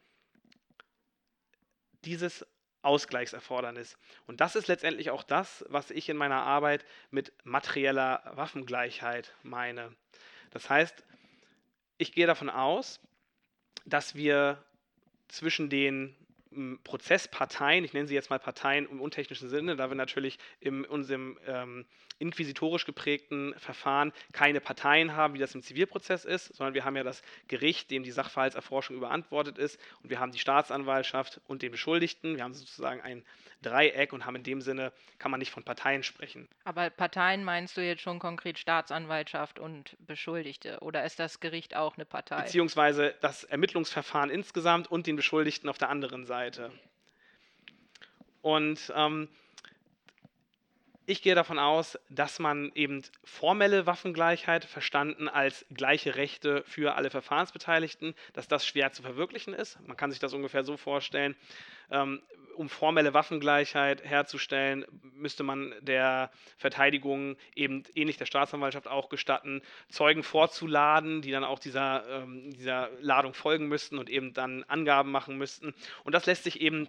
dieses Ausgleichserfordernis. Und das ist letztendlich auch das, was ich in meiner Arbeit mit materieller Waffengleichheit meine. Das heißt, ich gehe davon aus, dass wir zwischen den Prozessparteien, ich nenne sie jetzt mal Parteien im untechnischen Sinne, da wir natürlich in unserem ähm, inquisitorisch geprägten Verfahren keine Parteien haben, wie das im Zivilprozess ist, sondern wir haben ja das Gericht, dem die Sachverhaltserforschung überantwortet ist, und wir haben die Staatsanwaltschaft und den Beschuldigten. Wir haben sozusagen ein Dreieck und haben in dem Sinne, kann man nicht von Parteien sprechen. Aber Parteien meinst du jetzt schon konkret Staatsanwaltschaft und Beschuldigte oder ist das Gericht auch eine Partei? Beziehungsweise das Ermittlungsverfahren insgesamt und den Beschuldigten auf der anderen Seite. Und ähm, ich gehe davon aus, dass man eben formelle Waffengleichheit verstanden als gleiche Rechte für alle Verfahrensbeteiligten, dass das schwer zu verwirklichen ist. Man kann sich das ungefähr so vorstellen. Ähm, um formelle Waffengleichheit herzustellen, müsste man der Verteidigung eben ähnlich der Staatsanwaltschaft auch gestatten, Zeugen vorzuladen, die dann auch dieser, ähm, dieser Ladung folgen müssten und eben dann Angaben machen müssten. Und das lässt sich eben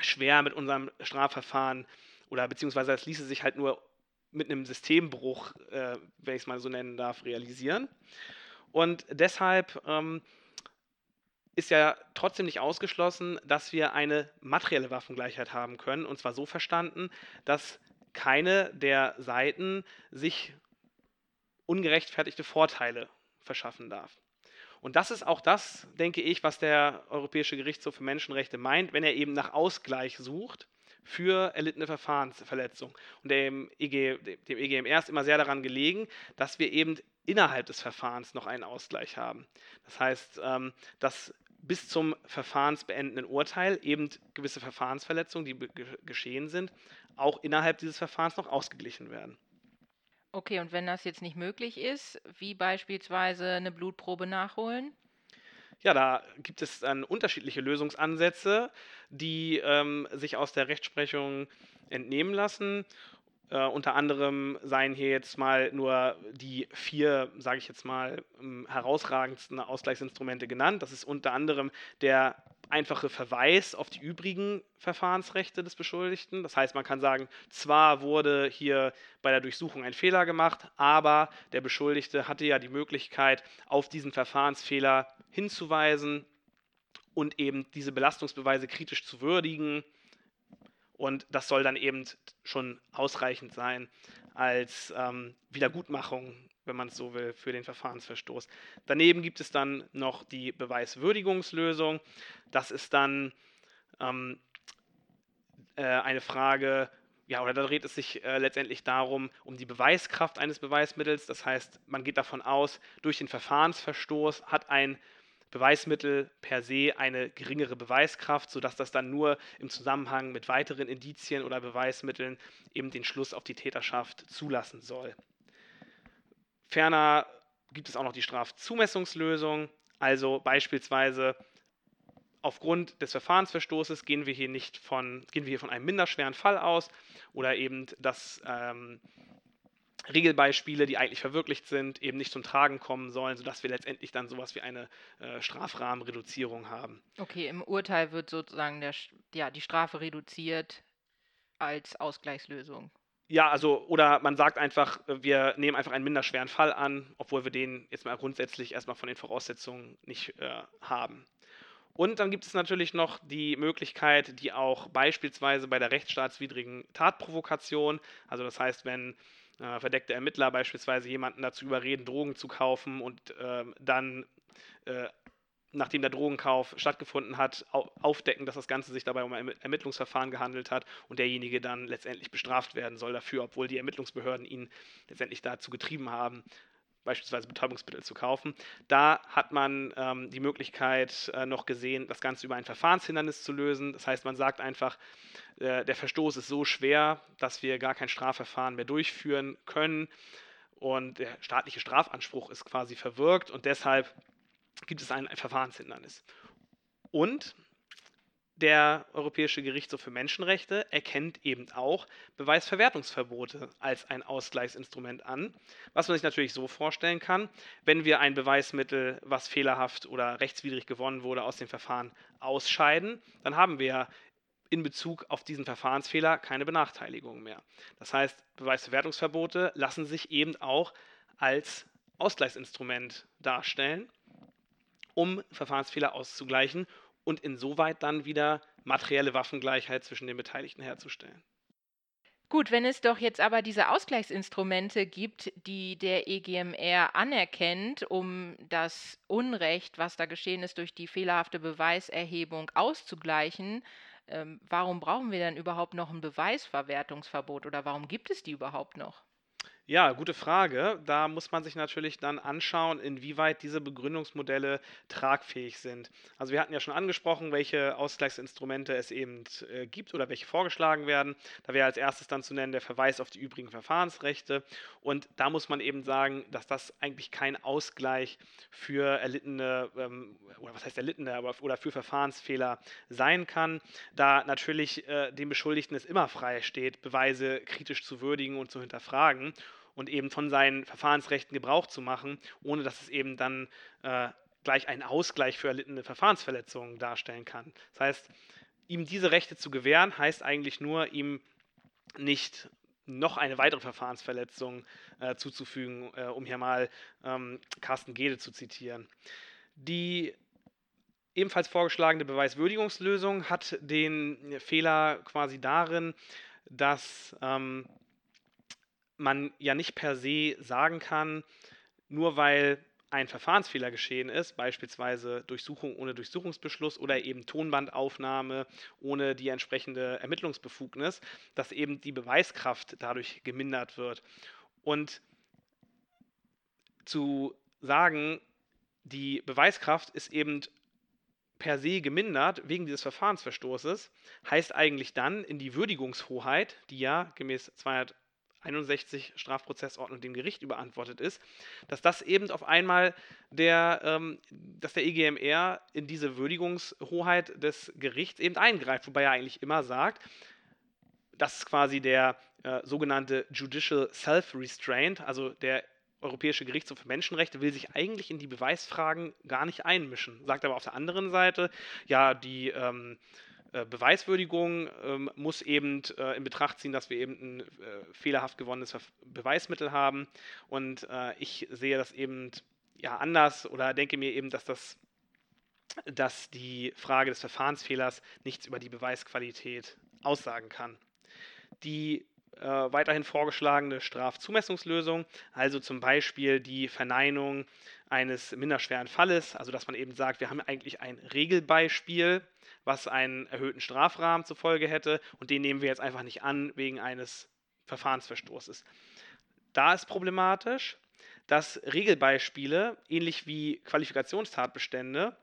schwer mit unserem Strafverfahren oder beziehungsweise das ließe sich halt nur mit einem Systembruch, äh, wenn ich es mal so nennen darf, realisieren. Und deshalb ähm, ist ja trotzdem nicht ausgeschlossen, dass wir eine materielle Waffengleichheit haben können. Und zwar so verstanden, dass keine der Seiten sich ungerechtfertigte Vorteile verschaffen darf. Und das ist auch das, denke ich, was der Europäische Gerichtshof für Menschenrechte meint, wenn er eben nach Ausgleich sucht für erlittene Verfahrensverletzungen. Und dem, EG, dem EGMR ist immer sehr daran gelegen, dass wir eben innerhalb des Verfahrens noch einen Ausgleich haben. Das heißt, ähm, dass bis zum verfahrensbeendenden Urteil eben gewisse Verfahrensverletzungen, die geschehen sind, auch innerhalb dieses Verfahrens noch ausgeglichen werden. Okay, und wenn das jetzt nicht möglich ist, wie beispielsweise eine Blutprobe nachholen? Ja, da gibt es dann unterschiedliche Lösungsansätze, die ähm, sich aus der Rechtsprechung entnehmen lassen. Äh, unter anderem seien hier jetzt mal nur die vier, sage ich jetzt mal, ähm, herausragendsten Ausgleichsinstrumente genannt. Das ist unter anderem der einfache Verweis auf die übrigen Verfahrensrechte des Beschuldigten. Das heißt, man kann sagen, zwar wurde hier bei der Durchsuchung ein Fehler gemacht, aber der Beschuldigte hatte ja die Möglichkeit, auf diesen Verfahrensfehler hinzuweisen und eben diese Belastungsbeweise kritisch zu würdigen. Und das soll dann eben schon ausreichend sein als ähm, Wiedergutmachung wenn man es so will, für den Verfahrensverstoß. Daneben gibt es dann noch die Beweiswürdigungslösung. Das ist dann ähm, äh, eine Frage, ja, oder da dreht es sich äh, letztendlich darum, um die Beweiskraft eines Beweismittels. Das heißt, man geht davon aus, durch den Verfahrensverstoß hat ein Beweismittel per se eine geringere Beweiskraft, sodass das dann nur im Zusammenhang mit weiteren Indizien oder Beweismitteln eben den Schluss auf die Täterschaft zulassen soll. Ferner gibt es auch noch die Strafzumessungslösung, also beispielsweise aufgrund des Verfahrensverstoßes gehen wir hier nicht von, gehen wir hier von einem minderschweren Fall aus oder eben, dass ähm, Regelbeispiele, die eigentlich verwirklicht sind, eben nicht zum Tragen kommen sollen, sodass wir letztendlich dann sowas wie eine äh, Strafrahmenreduzierung haben. Okay, im Urteil wird sozusagen der, ja, die Strafe reduziert als Ausgleichslösung. Ja, also, oder man sagt einfach, wir nehmen einfach einen minderschweren Fall an, obwohl wir den jetzt mal grundsätzlich erstmal von den Voraussetzungen nicht äh, haben. Und dann gibt es natürlich noch die Möglichkeit, die auch beispielsweise bei der rechtsstaatswidrigen Tatprovokation, also das heißt, wenn äh, verdeckte Ermittler beispielsweise jemanden dazu überreden, Drogen zu kaufen und äh, dann äh, nachdem der Drogenkauf stattgefunden hat, aufdecken, dass das Ganze sich dabei um ein Ermittlungsverfahren gehandelt hat und derjenige dann letztendlich bestraft werden soll dafür, obwohl die Ermittlungsbehörden ihn letztendlich dazu getrieben haben, beispielsweise Betäubungsmittel zu kaufen. Da hat man ähm, die Möglichkeit äh, noch gesehen, das Ganze über ein Verfahrenshindernis zu lösen. Das heißt, man sagt einfach, äh, der Verstoß ist so schwer, dass wir gar kein Strafverfahren mehr durchführen können und der staatliche Strafanspruch ist quasi verwirkt und deshalb gibt es ein, ein Verfahrenshindernis. Und der Europäische Gerichtshof für Menschenrechte erkennt eben auch Beweisverwertungsverbote als ein Ausgleichsinstrument an, was man sich natürlich so vorstellen kann, wenn wir ein Beweismittel, was fehlerhaft oder rechtswidrig gewonnen wurde, aus dem Verfahren ausscheiden, dann haben wir in Bezug auf diesen Verfahrensfehler keine Benachteiligung mehr. Das heißt, Beweisverwertungsverbote lassen sich eben auch als Ausgleichsinstrument darstellen um Verfahrensfehler auszugleichen und insoweit dann wieder materielle Waffengleichheit zwischen den Beteiligten herzustellen. Gut, wenn es doch jetzt aber diese Ausgleichsinstrumente gibt, die der EGMR anerkennt, um das Unrecht, was da geschehen ist, durch die fehlerhafte Beweiserhebung auszugleichen, ähm, warum brauchen wir denn überhaupt noch ein Beweisverwertungsverbot oder warum gibt es die überhaupt noch? Ja, gute Frage. Da muss man sich natürlich dann anschauen, inwieweit diese Begründungsmodelle tragfähig sind. Also wir hatten ja schon angesprochen, welche Ausgleichsinstrumente es eben äh, gibt oder welche vorgeschlagen werden. Da wäre als erstes dann zu nennen der Verweis auf die übrigen Verfahrensrechte. Und da muss man eben sagen, dass das eigentlich kein Ausgleich für erlittene, ähm, oder was heißt erlittene, oder für Verfahrensfehler sein kann, da natürlich äh, dem Beschuldigten es immer frei steht, Beweise kritisch zu würdigen und zu hinterfragen und eben von seinen Verfahrensrechten Gebrauch zu machen, ohne dass es eben dann äh, gleich einen Ausgleich für erlittene Verfahrensverletzungen darstellen kann. Das heißt, ihm diese Rechte zu gewähren, heißt eigentlich nur, ihm nicht noch eine weitere Verfahrensverletzung äh, zuzufügen, äh, um hier mal ähm, Carsten Gede zu zitieren. Die ebenfalls vorgeschlagene Beweiswürdigungslösung hat den Fehler quasi darin, dass ähm, man ja nicht per se sagen kann, nur weil ein Verfahrensfehler geschehen ist, beispielsweise Durchsuchung ohne Durchsuchungsbeschluss oder eben Tonbandaufnahme ohne die entsprechende Ermittlungsbefugnis, dass eben die Beweiskraft dadurch gemindert wird. Und zu sagen, die Beweiskraft ist eben per se gemindert wegen dieses Verfahrensverstoßes, heißt eigentlich dann in die Würdigungshoheit, die ja gemäß 200 61 Strafprozessordnung dem Gericht überantwortet ist, dass das eben auf einmal der, ähm, dass der EGMR in diese Würdigungshoheit des Gerichts eben eingreift, wobei er eigentlich immer sagt, das ist quasi der äh, sogenannte Judicial Self-Restraint, also der Europäische Gerichtshof für Menschenrechte will sich eigentlich in die Beweisfragen gar nicht einmischen, sagt aber auf der anderen Seite, ja, die ähm, äh, Beweiswürdigung ähm, muss eben äh, in Betracht ziehen, dass wir eben ein äh, fehlerhaft gewonnenes Beweismittel haben. Und äh, ich sehe das eben ja anders oder denke mir eben, dass das dass die Frage des Verfahrensfehlers nichts über die Beweisqualität aussagen kann. Die äh, weiterhin vorgeschlagene Strafzumessungslösung, also zum Beispiel die Verneinung eines minderschweren Falles, also dass man eben sagt, wir haben eigentlich ein Regelbeispiel, was einen erhöhten Strafrahmen zur Folge hätte und den nehmen wir jetzt einfach nicht an wegen eines Verfahrensverstoßes. Da ist problematisch, dass Regelbeispiele, ähnlich wie Qualifikationstatbestände,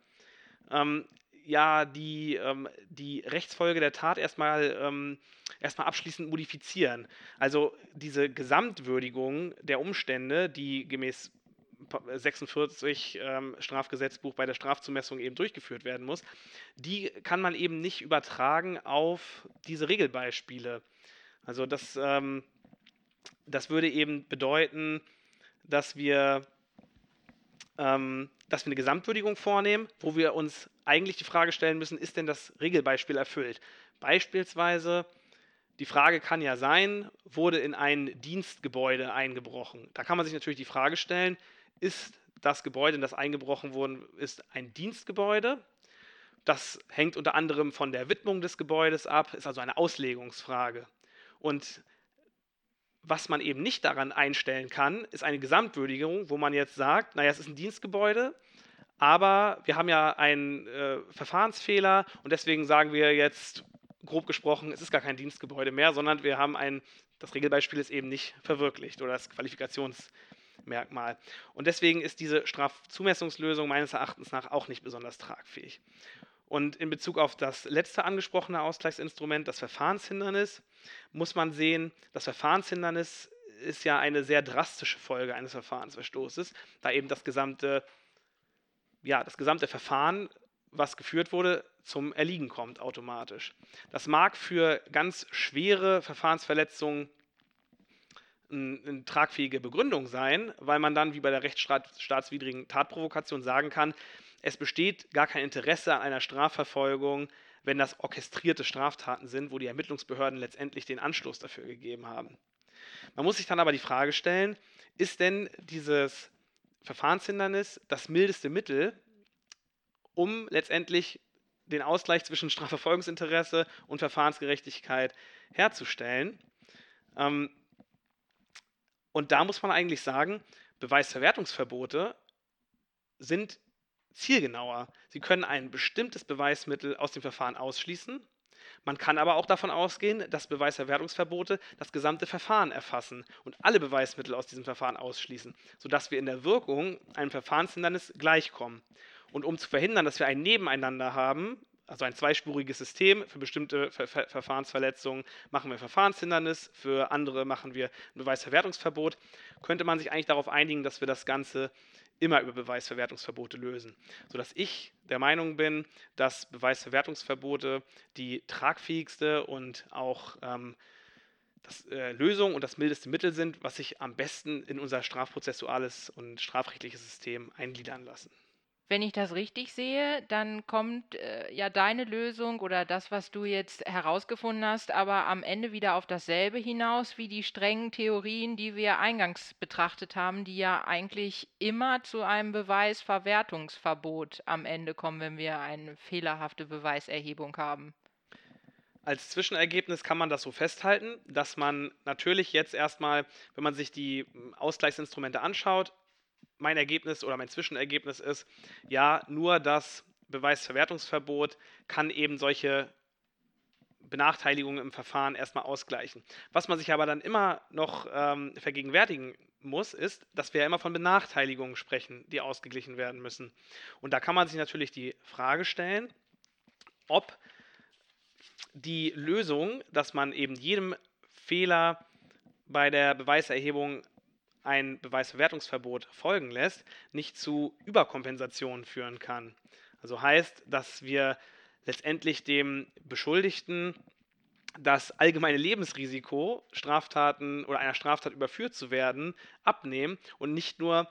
ähm, ja die, ähm, die Rechtsfolge der Tat erstmal, ähm, erstmal abschließend modifizieren. Also diese Gesamtwürdigung der Umstände, die gemäß 46 ähm, Strafgesetzbuch bei der Strafzumessung eben durchgeführt werden muss, die kann man eben nicht übertragen auf diese Regelbeispiele. Also das, ähm, das würde eben bedeuten, dass wir, ähm, dass wir eine Gesamtwürdigung vornehmen, wo wir uns eigentlich die Frage stellen müssen, ist denn das Regelbeispiel erfüllt? Beispielsweise die Frage kann ja sein, wurde in ein Dienstgebäude eingebrochen. Da kann man sich natürlich die Frage stellen, ist das Gebäude, in das eingebrochen worden ist, ein Dienstgebäude. Das hängt unter anderem von der Widmung des Gebäudes ab, ist also eine Auslegungsfrage. Und was man eben nicht daran einstellen kann, ist eine Gesamtwürdigung, wo man jetzt sagt, naja, es ist ein Dienstgebäude, aber wir haben ja einen äh, Verfahrensfehler und deswegen sagen wir jetzt, grob gesprochen, es ist gar kein Dienstgebäude mehr, sondern wir haben ein, das Regelbeispiel ist eben nicht verwirklicht oder das Qualifikations- Merkmal. Und deswegen ist diese Strafzumessungslösung meines Erachtens nach auch nicht besonders tragfähig. Und in Bezug auf das letzte angesprochene Ausgleichsinstrument, das Verfahrenshindernis, muss man sehen, das Verfahrenshindernis ist ja eine sehr drastische Folge eines Verfahrensverstoßes, da eben das gesamte, ja, das gesamte Verfahren, was geführt wurde, zum Erliegen kommt automatisch. Das mag für ganz schwere Verfahrensverletzungen eine tragfähige Begründung sein, weil man dann wie bei der rechtsstaatswidrigen Tatprovokation sagen kann, es besteht gar kein Interesse an einer Strafverfolgung, wenn das orchestrierte Straftaten sind, wo die Ermittlungsbehörden letztendlich den Anschluss dafür gegeben haben. Man muss sich dann aber die Frage stellen, ist denn dieses Verfahrenshindernis das mildeste Mittel, um letztendlich den Ausgleich zwischen Strafverfolgungsinteresse und Verfahrensgerechtigkeit herzustellen. Ähm, und da muss man eigentlich sagen, Beweisverwertungsverbote sind zielgenauer. Sie können ein bestimmtes Beweismittel aus dem Verfahren ausschließen. Man kann aber auch davon ausgehen, dass Beweisverwertungsverbote das gesamte Verfahren erfassen und alle Beweismittel aus diesem Verfahren ausschließen, sodass wir in der Wirkung einem Verfahrenshindernis gleichkommen. Und um zu verhindern, dass wir ein Nebeneinander haben, also ein zweispuriges System, für bestimmte Ver Ver Verfahrensverletzungen machen wir Verfahrenshindernis, für andere machen wir ein Beweisverwertungsverbot, könnte man sich eigentlich darauf einigen, dass wir das Ganze immer über Beweisverwertungsverbote lösen. Sodass ich der Meinung bin, dass Beweisverwertungsverbote die tragfähigste und auch ähm, das, äh, Lösung und das mildeste Mittel sind, was sich am besten in unser strafprozessuales und strafrechtliches System eingliedern lassen. Wenn ich das richtig sehe, dann kommt äh, ja deine Lösung oder das, was du jetzt herausgefunden hast, aber am Ende wieder auf dasselbe hinaus wie die strengen Theorien, die wir eingangs betrachtet haben, die ja eigentlich immer zu einem Beweisverwertungsverbot am Ende kommen, wenn wir eine fehlerhafte Beweiserhebung haben. Als Zwischenergebnis kann man das so festhalten, dass man natürlich jetzt erstmal, wenn man sich die Ausgleichsinstrumente anschaut, mein Ergebnis oder mein Zwischenergebnis ist, ja, nur das Beweisverwertungsverbot kann eben solche Benachteiligungen im Verfahren erstmal ausgleichen. Was man sich aber dann immer noch ähm, vergegenwärtigen muss, ist, dass wir ja immer von Benachteiligungen sprechen, die ausgeglichen werden müssen. Und da kann man sich natürlich die Frage stellen, ob die Lösung, dass man eben jedem Fehler bei der Beweiserhebung ein Beweisverwertungsverbot folgen lässt, nicht zu Überkompensationen führen kann. Also heißt, dass wir letztendlich dem Beschuldigten das allgemeine Lebensrisiko, Straftaten oder einer Straftat überführt zu werden, abnehmen und nicht nur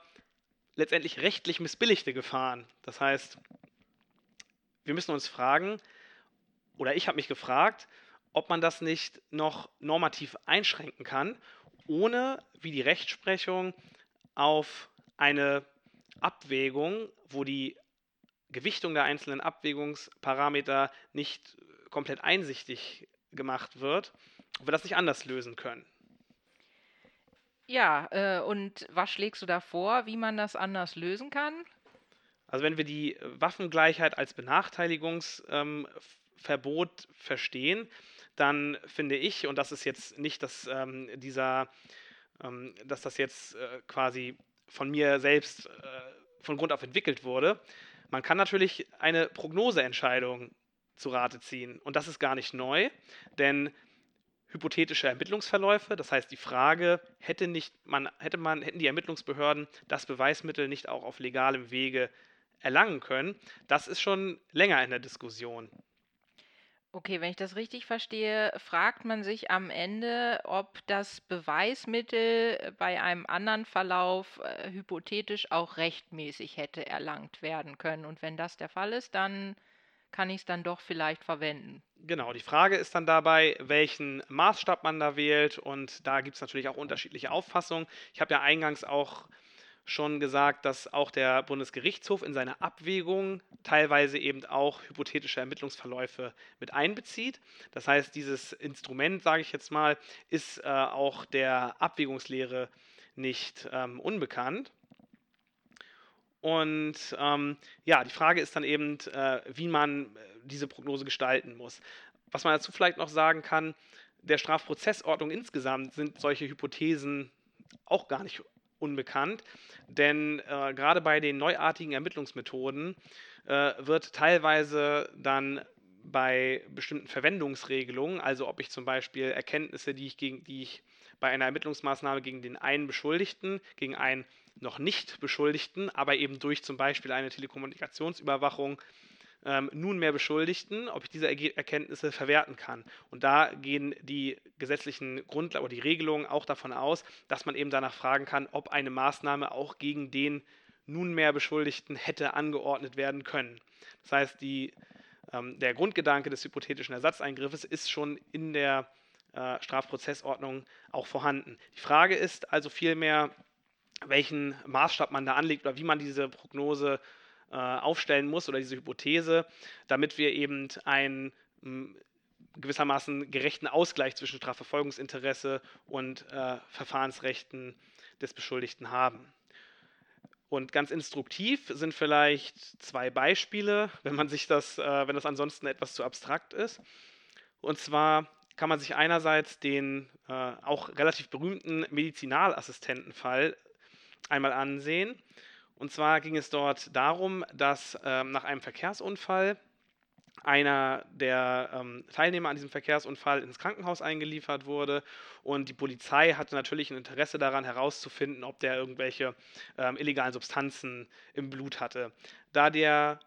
letztendlich rechtlich missbilligte Gefahren. Das heißt, wir müssen uns fragen, oder ich habe mich gefragt, ob man das nicht noch normativ einschränken kann ohne, wie die Rechtsprechung, auf eine Abwägung, wo die Gewichtung der einzelnen Abwägungsparameter nicht komplett einsichtig gemacht wird, ob wir das nicht anders lösen können. Ja, äh, und was schlägst du da vor, wie man das anders lösen kann? Also wenn wir die Waffengleichheit als Benachteiligungsverbot ähm, verstehen, dann finde ich, und das ist jetzt nicht, dass ähm, dieser, ähm, dass das jetzt äh, quasi von mir selbst äh, von Grund auf entwickelt wurde, man kann natürlich eine Prognoseentscheidung zu Rate ziehen. Und das ist gar nicht neu, denn hypothetische Ermittlungsverläufe, das heißt die Frage, hätte, nicht man, hätte man, hätten die Ermittlungsbehörden das Beweismittel nicht auch auf legalem Wege erlangen können, das ist schon länger in der Diskussion. Okay, wenn ich das richtig verstehe, fragt man sich am Ende, ob das Beweismittel äh, bei einem anderen Verlauf äh, hypothetisch auch rechtmäßig hätte erlangt werden können. Und wenn das der Fall ist, dann kann ich es dann doch vielleicht verwenden. Genau, die Frage ist dann dabei, welchen Maßstab man da wählt. Und da gibt es natürlich auch unterschiedliche Auffassungen. Ich habe ja eingangs auch schon gesagt, dass auch der Bundesgerichtshof in seiner Abwägung teilweise eben auch hypothetische Ermittlungsverläufe mit einbezieht. Das heißt, dieses Instrument, sage ich jetzt mal, ist äh, auch der Abwägungslehre nicht ähm, unbekannt. Und ähm, ja, die Frage ist dann eben, äh, wie man äh, diese Prognose gestalten muss. Was man dazu vielleicht noch sagen kann, der Strafprozessordnung insgesamt sind solche Hypothesen auch gar nicht unbekannt, denn äh, gerade bei den neuartigen Ermittlungsmethoden äh, wird teilweise dann bei bestimmten Verwendungsregelungen, also ob ich zum Beispiel Erkenntnisse, die ich, gegen, die ich bei einer Ermittlungsmaßnahme gegen den einen Beschuldigten, gegen einen noch nicht Beschuldigten, aber eben durch zum Beispiel eine Telekommunikationsüberwachung ähm, nunmehr Beschuldigten, ob ich diese Erkenntnisse verwerten kann. Und da gehen die gesetzlichen Grundlagen oder die Regelungen auch davon aus, dass man eben danach fragen kann, ob eine Maßnahme auch gegen den nunmehr Beschuldigten hätte angeordnet werden können. Das heißt, die, ähm, der Grundgedanke des hypothetischen Ersatzeingriffes ist schon in der äh, Strafprozessordnung auch vorhanden. Die Frage ist also vielmehr, welchen Maßstab man da anlegt oder wie man diese Prognose äh, aufstellen muss oder diese Hypothese, damit wir eben einen gewissermaßen gerechten Ausgleich zwischen Strafverfolgungsinteresse und äh, Verfahrensrechten des Beschuldigten haben. Und ganz instruktiv sind vielleicht zwei Beispiele, wenn man sich das, äh, wenn das ansonsten etwas zu abstrakt ist. Und zwar kann man sich einerseits den äh, auch relativ berühmten Medizinalassistentenfall einmal ansehen. Und zwar ging es dort darum, dass äh, nach einem Verkehrsunfall einer der ähm, Teilnehmer an diesem Verkehrsunfall ins Krankenhaus eingeliefert wurde und die Polizei hatte natürlich ein Interesse daran herauszufinden, ob der irgendwelche ähm, illegalen Substanzen im Blut hatte. Da der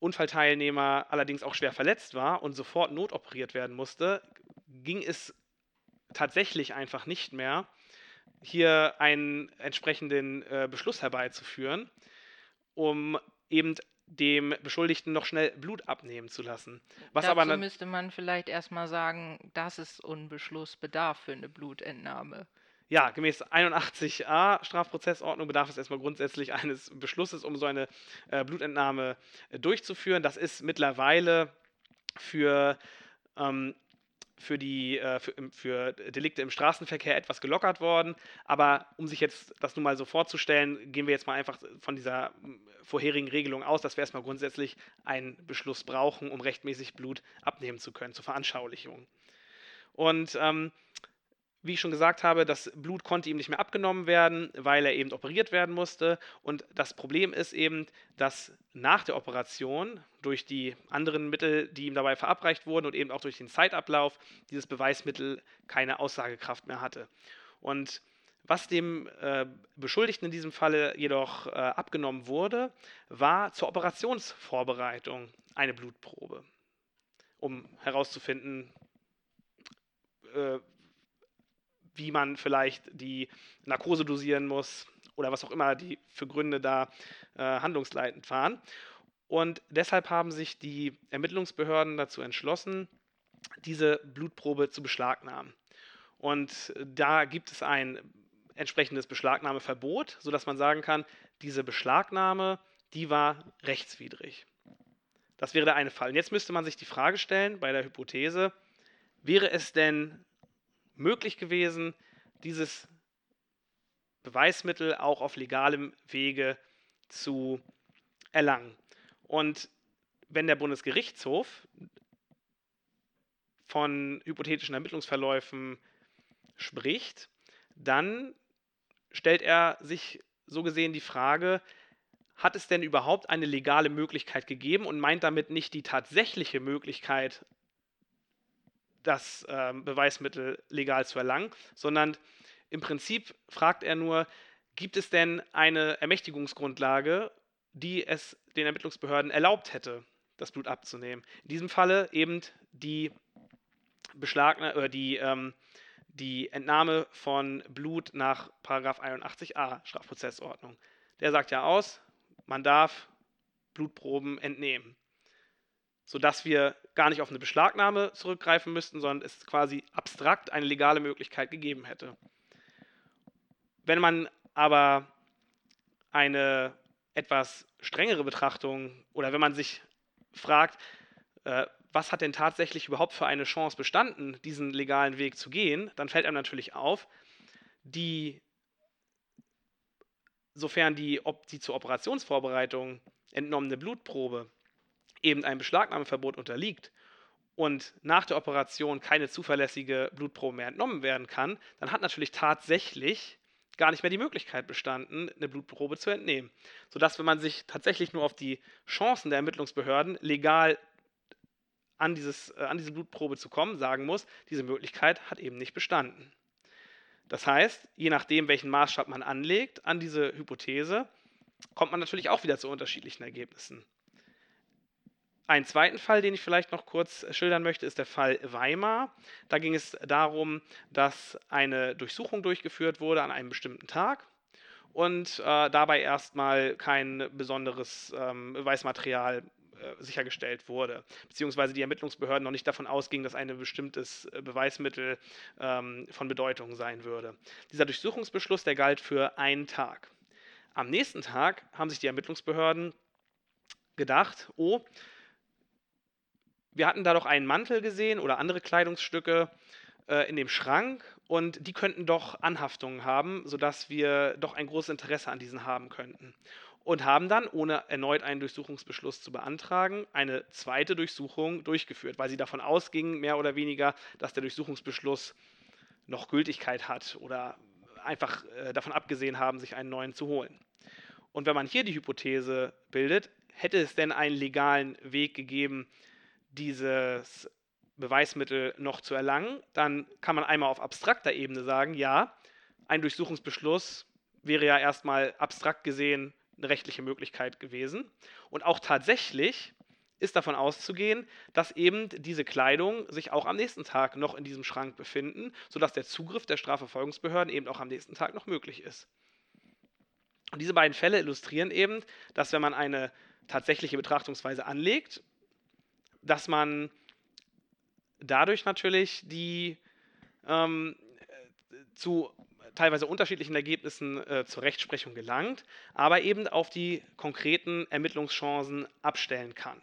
Unfallteilnehmer allerdings auch schwer verletzt war und sofort notoperiert werden musste, ging es tatsächlich einfach nicht mehr, hier einen entsprechenden äh, Beschluss herbeizuführen, um eben dem Beschuldigten noch schnell Blut abnehmen zu lassen. Was Dazu aber müsste man vielleicht erstmal sagen, dass es Unbeschluss bedarf für eine Blutentnahme. Ja, gemäß 81a Strafprozessordnung bedarf es erstmal grundsätzlich eines Beschlusses, um so eine äh, Blutentnahme äh, durchzuführen. Das ist mittlerweile für ähm, für, die, äh, für, für, Delikte im Straßenverkehr etwas gelockert worden. Aber um sich jetzt das nun mal so vorzustellen, gehen wir jetzt mal einfach von dieser vorherigen Regelung aus, dass wir erstmal grundsätzlich einen Beschluss brauchen, um rechtmäßig Blut abnehmen zu können, zur Veranschaulichung. Und ähm, wie ich schon gesagt habe, das Blut konnte ihm nicht mehr abgenommen werden, weil er eben operiert werden musste. Und das Problem ist eben, dass nach der Operation durch die anderen Mittel, die ihm dabei verabreicht wurden und eben auch durch den Zeitablauf, dieses Beweismittel keine Aussagekraft mehr hatte. Und was dem äh, Beschuldigten in diesem Falle jedoch äh, abgenommen wurde, war zur Operationsvorbereitung eine Blutprobe, um herauszufinden, äh, wie man vielleicht die Narkose dosieren muss oder was auch immer die für Gründe da äh, handlungsleitend waren. Und deshalb haben sich die Ermittlungsbehörden dazu entschlossen, diese Blutprobe zu beschlagnahmen. Und da gibt es ein entsprechendes Beschlagnahmeverbot, sodass man sagen kann, diese Beschlagnahme, die war rechtswidrig. Das wäre der eine Fall. Und jetzt müsste man sich die Frage stellen bei der Hypothese, wäre es denn möglich gewesen, dieses Beweismittel auch auf legalem Wege zu erlangen. Und wenn der Bundesgerichtshof von hypothetischen Ermittlungsverläufen spricht, dann stellt er sich so gesehen die Frage, hat es denn überhaupt eine legale Möglichkeit gegeben und meint damit nicht die tatsächliche Möglichkeit das ähm, Beweismittel legal zu erlangen, sondern im Prinzip fragt er nur, gibt es denn eine Ermächtigungsgrundlage, die es den Ermittlungsbehörden erlaubt hätte, das Blut abzunehmen. In diesem Falle eben die, Beschlagne äh, die, ähm, die Entnahme von Blut nach 81a Strafprozessordnung. Der sagt ja aus, man darf Blutproben entnehmen sodass wir gar nicht auf eine Beschlagnahme zurückgreifen müssten, sondern es quasi abstrakt eine legale Möglichkeit gegeben hätte. Wenn man aber eine etwas strengere Betrachtung oder wenn man sich fragt, äh, was hat denn tatsächlich überhaupt für eine Chance bestanden, diesen legalen Weg zu gehen, dann fällt einem natürlich auf, die, sofern die, ob die zur Operationsvorbereitung entnommene Blutprobe eben ein Beschlagnahmeverbot unterliegt und nach der Operation keine zuverlässige Blutprobe mehr entnommen werden kann, dann hat natürlich tatsächlich gar nicht mehr die Möglichkeit bestanden, eine Blutprobe zu entnehmen. Sodass, wenn man sich tatsächlich nur auf die Chancen der Ermittlungsbehörden legal an, dieses, äh, an diese Blutprobe zu kommen, sagen muss, diese Möglichkeit hat eben nicht bestanden. Das heißt, je nachdem, welchen Maßstab man anlegt an diese Hypothese, kommt man natürlich auch wieder zu unterschiedlichen Ergebnissen. Einen zweiten Fall, den ich vielleicht noch kurz schildern möchte, ist der Fall Weimar. Da ging es darum, dass eine Durchsuchung durchgeführt wurde an einem bestimmten Tag und äh, dabei erstmal kein besonderes ähm, Beweismaterial äh, sichergestellt wurde, beziehungsweise die Ermittlungsbehörden noch nicht davon ausgingen, dass ein bestimmtes äh, Beweismittel ähm, von Bedeutung sein würde. Dieser Durchsuchungsbeschluss, der galt für einen Tag. Am nächsten Tag haben sich die Ermittlungsbehörden gedacht, oh, wir hatten da doch einen Mantel gesehen oder andere Kleidungsstücke äh, in dem Schrank und die könnten doch Anhaftungen haben, sodass wir doch ein großes Interesse an diesen haben könnten. Und haben dann, ohne erneut einen Durchsuchungsbeschluss zu beantragen, eine zweite Durchsuchung durchgeführt, weil sie davon ausgingen, mehr oder weniger, dass der Durchsuchungsbeschluss noch Gültigkeit hat oder einfach äh, davon abgesehen haben, sich einen neuen zu holen. Und wenn man hier die Hypothese bildet, hätte es denn einen legalen Weg gegeben, dieses Beweismittel noch zu erlangen, dann kann man einmal auf abstrakter Ebene sagen, ja, ein Durchsuchungsbeschluss wäre ja erstmal abstrakt gesehen eine rechtliche Möglichkeit gewesen. Und auch tatsächlich ist davon auszugehen, dass eben diese Kleidung sich auch am nächsten Tag noch in diesem Schrank befinden, sodass der Zugriff der Strafverfolgungsbehörden eben auch am nächsten Tag noch möglich ist. Und diese beiden Fälle illustrieren eben, dass wenn man eine tatsächliche Betrachtungsweise anlegt, dass man dadurch natürlich die ähm, zu teilweise unterschiedlichen Ergebnissen äh, zur Rechtsprechung gelangt, aber eben auf die konkreten Ermittlungschancen abstellen kann.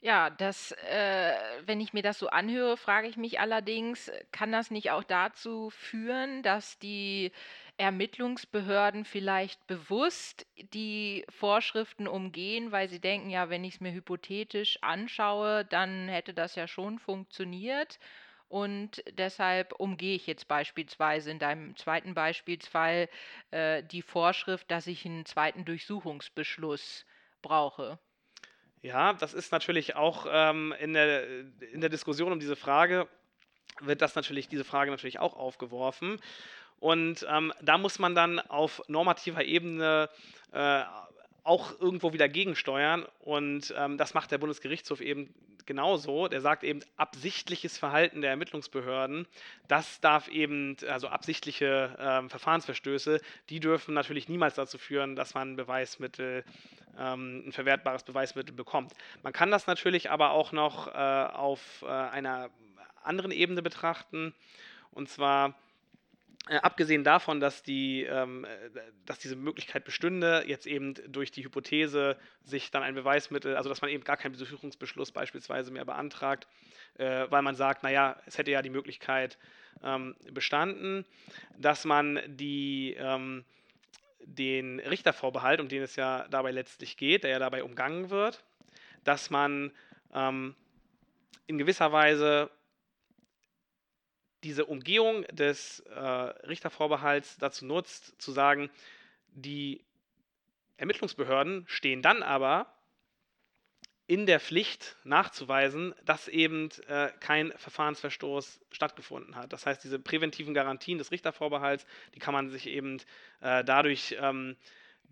Ja, das, äh, wenn ich mir das so anhöre, frage ich mich allerdings, kann das nicht auch dazu führen, dass die Ermittlungsbehörden vielleicht bewusst die Vorschriften umgehen, weil sie denken, ja, wenn ich es mir hypothetisch anschaue, dann hätte das ja schon funktioniert. Und deshalb umgehe ich jetzt beispielsweise in deinem zweiten Beispielsfall äh, die Vorschrift, dass ich einen zweiten Durchsuchungsbeschluss brauche. Ja, das ist natürlich auch ähm, in, der, in der Diskussion um diese Frage, wird das natürlich, diese Frage natürlich auch aufgeworfen. Und ähm, da muss man dann auf normativer Ebene äh, auch irgendwo wieder gegensteuern. Und ähm, das macht der Bundesgerichtshof eben genauso. Der sagt eben, absichtliches Verhalten der Ermittlungsbehörden, das darf eben, also absichtliche ähm, Verfahrensverstöße, die dürfen natürlich niemals dazu führen, dass man Beweismittel, ähm, ein verwertbares Beweismittel bekommt. Man kann das natürlich aber auch noch äh, auf äh, einer anderen Ebene betrachten. Und zwar äh, abgesehen davon, dass, die, ähm, äh, dass diese Möglichkeit bestünde, jetzt eben durch die Hypothese sich dann ein Beweismittel, also dass man eben gar keinen Durchsuchungsbeschluss beispielsweise mehr beantragt, äh, weil man sagt, naja, es hätte ja die Möglichkeit ähm, bestanden, dass man die, ähm, den Richtervorbehalt, um den es ja dabei letztlich geht, der ja dabei umgangen wird, dass man ähm, in gewisser Weise diese Umgehung des äh, Richtervorbehalts dazu nutzt, zu sagen, die Ermittlungsbehörden stehen dann aber in der Pflicht nachzuweisen, dass eben äh, kein Verfahrensverstoß stattgefunden hat. Das heißt, diese präventiven Garantien des Richtervorbehalts, die kann man sich eben äh, dadurch, ähm,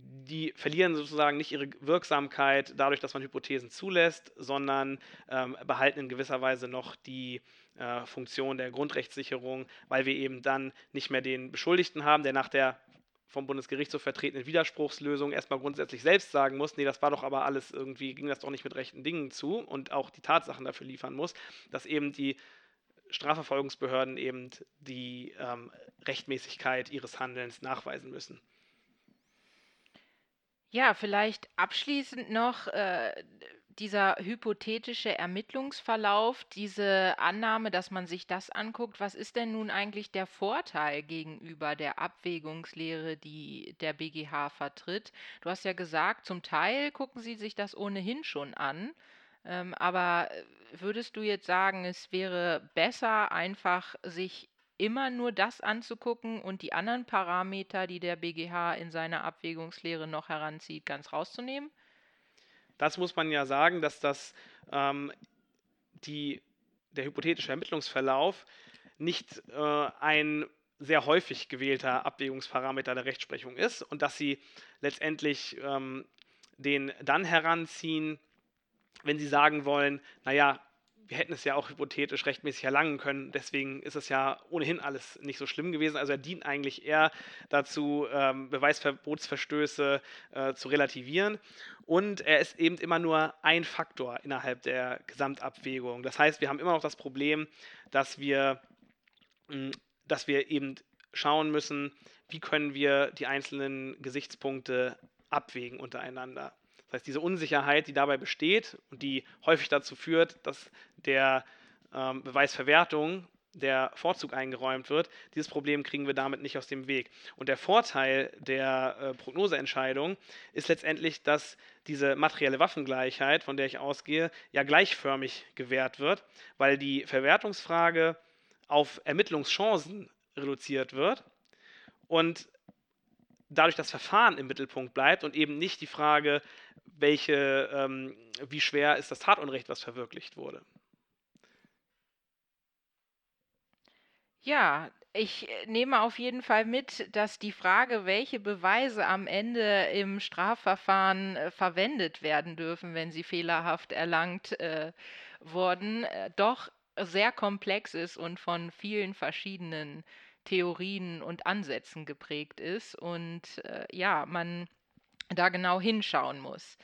die verlieren sozusagen nicht ihre Wirksamkeit dadurch, dass man Hypothesen zulässt, sondern ähm, behalten in gewisser Weise noch die äh, Funktion der Grundrechtssicherung, weil wir eben dann nicht mehr den Beschuldigten haben, der nach der vom Bundesgerichtshof vertretenen Widerspruchslösung erstmal grundsätzlich selbst sagen muss, nee, das war doch aber alles irgendwie, ging das doch nicht mit rechten Dingen zu und auch die Tatsachen dafür liefern muss, dass eben die Strafverfolgungsbehörden eben die ähm, Rechtmäßigkeit ihres Handelns nachweisen müssen. Ja, vielleicht abschließend noch, äh, dieser hypothetische Ermittlungsverlauf, diese Annahme, dass man sich das anguckt, was ist denn nun eigentlich der Vorteil gegenüber der Abwägungslehre, die der BGH vertritt? Du hast ja gesagt, zum Teil gucken sie sich das ohnehin schon an. Ähm, aber äh, würdest du jetzt sagen, es wäre besser, einfach sich immer nur das anzugucken und die anderen Parameter, die der BGH in seiner Abwägungslehre noch heranzieht, ganz rauszunehmen? Das muss man ja sagen, dass das ähm, die, der hypothetische Ermittlungsverlauf nicht äh, ein sehr häufig gewählter Abwägungsparameter der Rechtsprechung ist und dass sie letztendlich ähm, den dann heranziehen, wenn sie sagen wollen, naja, wir hätten es ja auch hypothetisch rechtmäßig erlangen können. Deswegen ist es ja ohnehin alles nicht so schlimm gewesen. Also er dient eigentlich eher dazu, ähm, Beweisverbotsverstöße äh, zu relativieren. Und er ist eben immer nur ein Faktor innerhalb der Gesamtabwägung. Das heißt, wir haben immer noch das Problem, dass wir, mh, dass wir eben schauen müssen, wie können wir die einzelnen Gesichtspunkte abwägen untereinander. Das heißt, diese Unsicherheit, die dabei besteht und die häufig dazu führt, dass der ähm, Beweisverwertung der Vorzug eingeräumt wird, dieses Problem kriegen wir damit nicht aus dem Weg. Und der Vorteil der äh, Prognoseentscheidung ist letztendlich, dass diese materielle Waffengleichheit, von der ich ausgehe, ja gleichförmig gewährt wird, weil die Verwertungsfrage auf Ermittlungschancen reduziert wird und dadurch das Verfahren im Mittelpunkt bleibt und eben nicht die Frage, welche, ähm, wie schwer ist das Tatunrecht, was verwirklicht wurde. Ja, ich äh, nehme auf jeden Fall mit, dass die Frage, welche Beweise am Ende im Strafverfahren äh, verwendet werden dürfen, wenn sie fehlerhaft erlangt äh, wurden, äh, doch sehr komplex ist und von vielen verschiedenen Theorien und Ansätzen geprägt ist und äh, ja, man da genau hinschauen muss.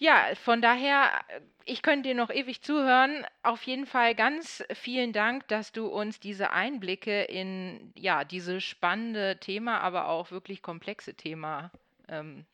Ja, von daher, äh, ich könnte dir noch ewig zuhören. Auf jeden Fall ganz vielen Dank, dass du uns diese Einblicke in ja, dieses spannende Thema, aber auch wirklich komplexe Thema ähm,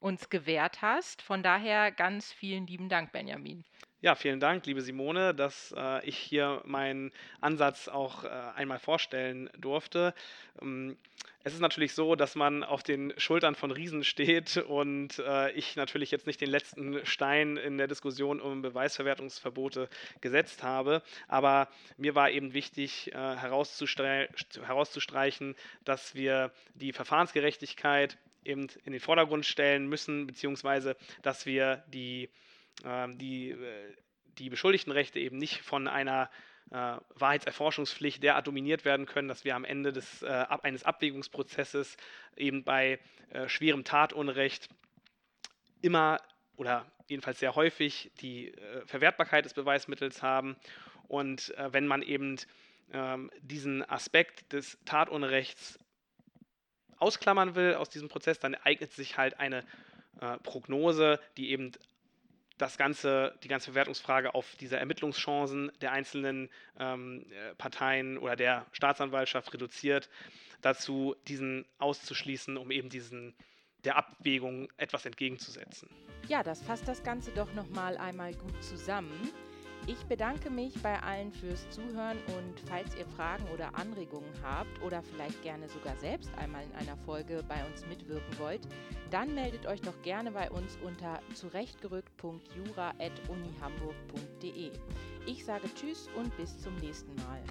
uns gewährt hast. Von daher ganz vielen lieben Dank, Benjamin. Ja, vielen Dank, liebe Simone, dass äh, ich hier meinen Ansatz auch äh, einmal vorstellen durfte. Ähm, es ist natürlich so, dass man auf den Schultern von Riesen steht und äh, ich natürlich jetzt nicht den letzten Stein in der Diskussion um Beweisverwertungsverbote gesetzt habe. Aber mir war eben wichtig äh, herauszustre herauszustreichen, dass wir die Verfahrensgerechtigkeit eben in den Vordergrund stellen müssen, beziehungsweise dass wir die die, äh, die Beschuldigtenrechte eben nicht von einer äh, Wahrheitserforschungspflicht derart dominiert werden können, dass wir am Ende des, äh, ab, eines Abwägungsprozesses eben bei äh, schwerem Tatunrecht immer oder jedenfalls sehr häufig die äh, Verwertbarkeit des Beweismittels haben. Und äh, wenn man eben ähm, diesen Aspekt des Tatunrechts ausklammern will aus diesem Prozess, dann eignet sich halt eine Prognose, die eben das ganze, die ganze Bewertungsfrage auf diese Ermittlungschancen der einzelnen ähm, äh, Parteien oder der Staatsanwaltschaft reduziert, dazu diesen auszuschließen, um eben diesen der Abwägung etwas entgegenzusetzen. Ja, das fasst das Ganze doch nochmal einmal gut zusammen. Ich bedanke mich bei allen fürs Zuhören und falls ihr Fragen oder Anregungen habt oder vielleicht gerne sogar selbst einmal in einer Folge bei uns mitwirken wollt, dann meldet euch doch gerne bei uns unter zurechtgerückt.jura.unihamburg.de. Ich sage Tschüss und bis zum nächsten Mal.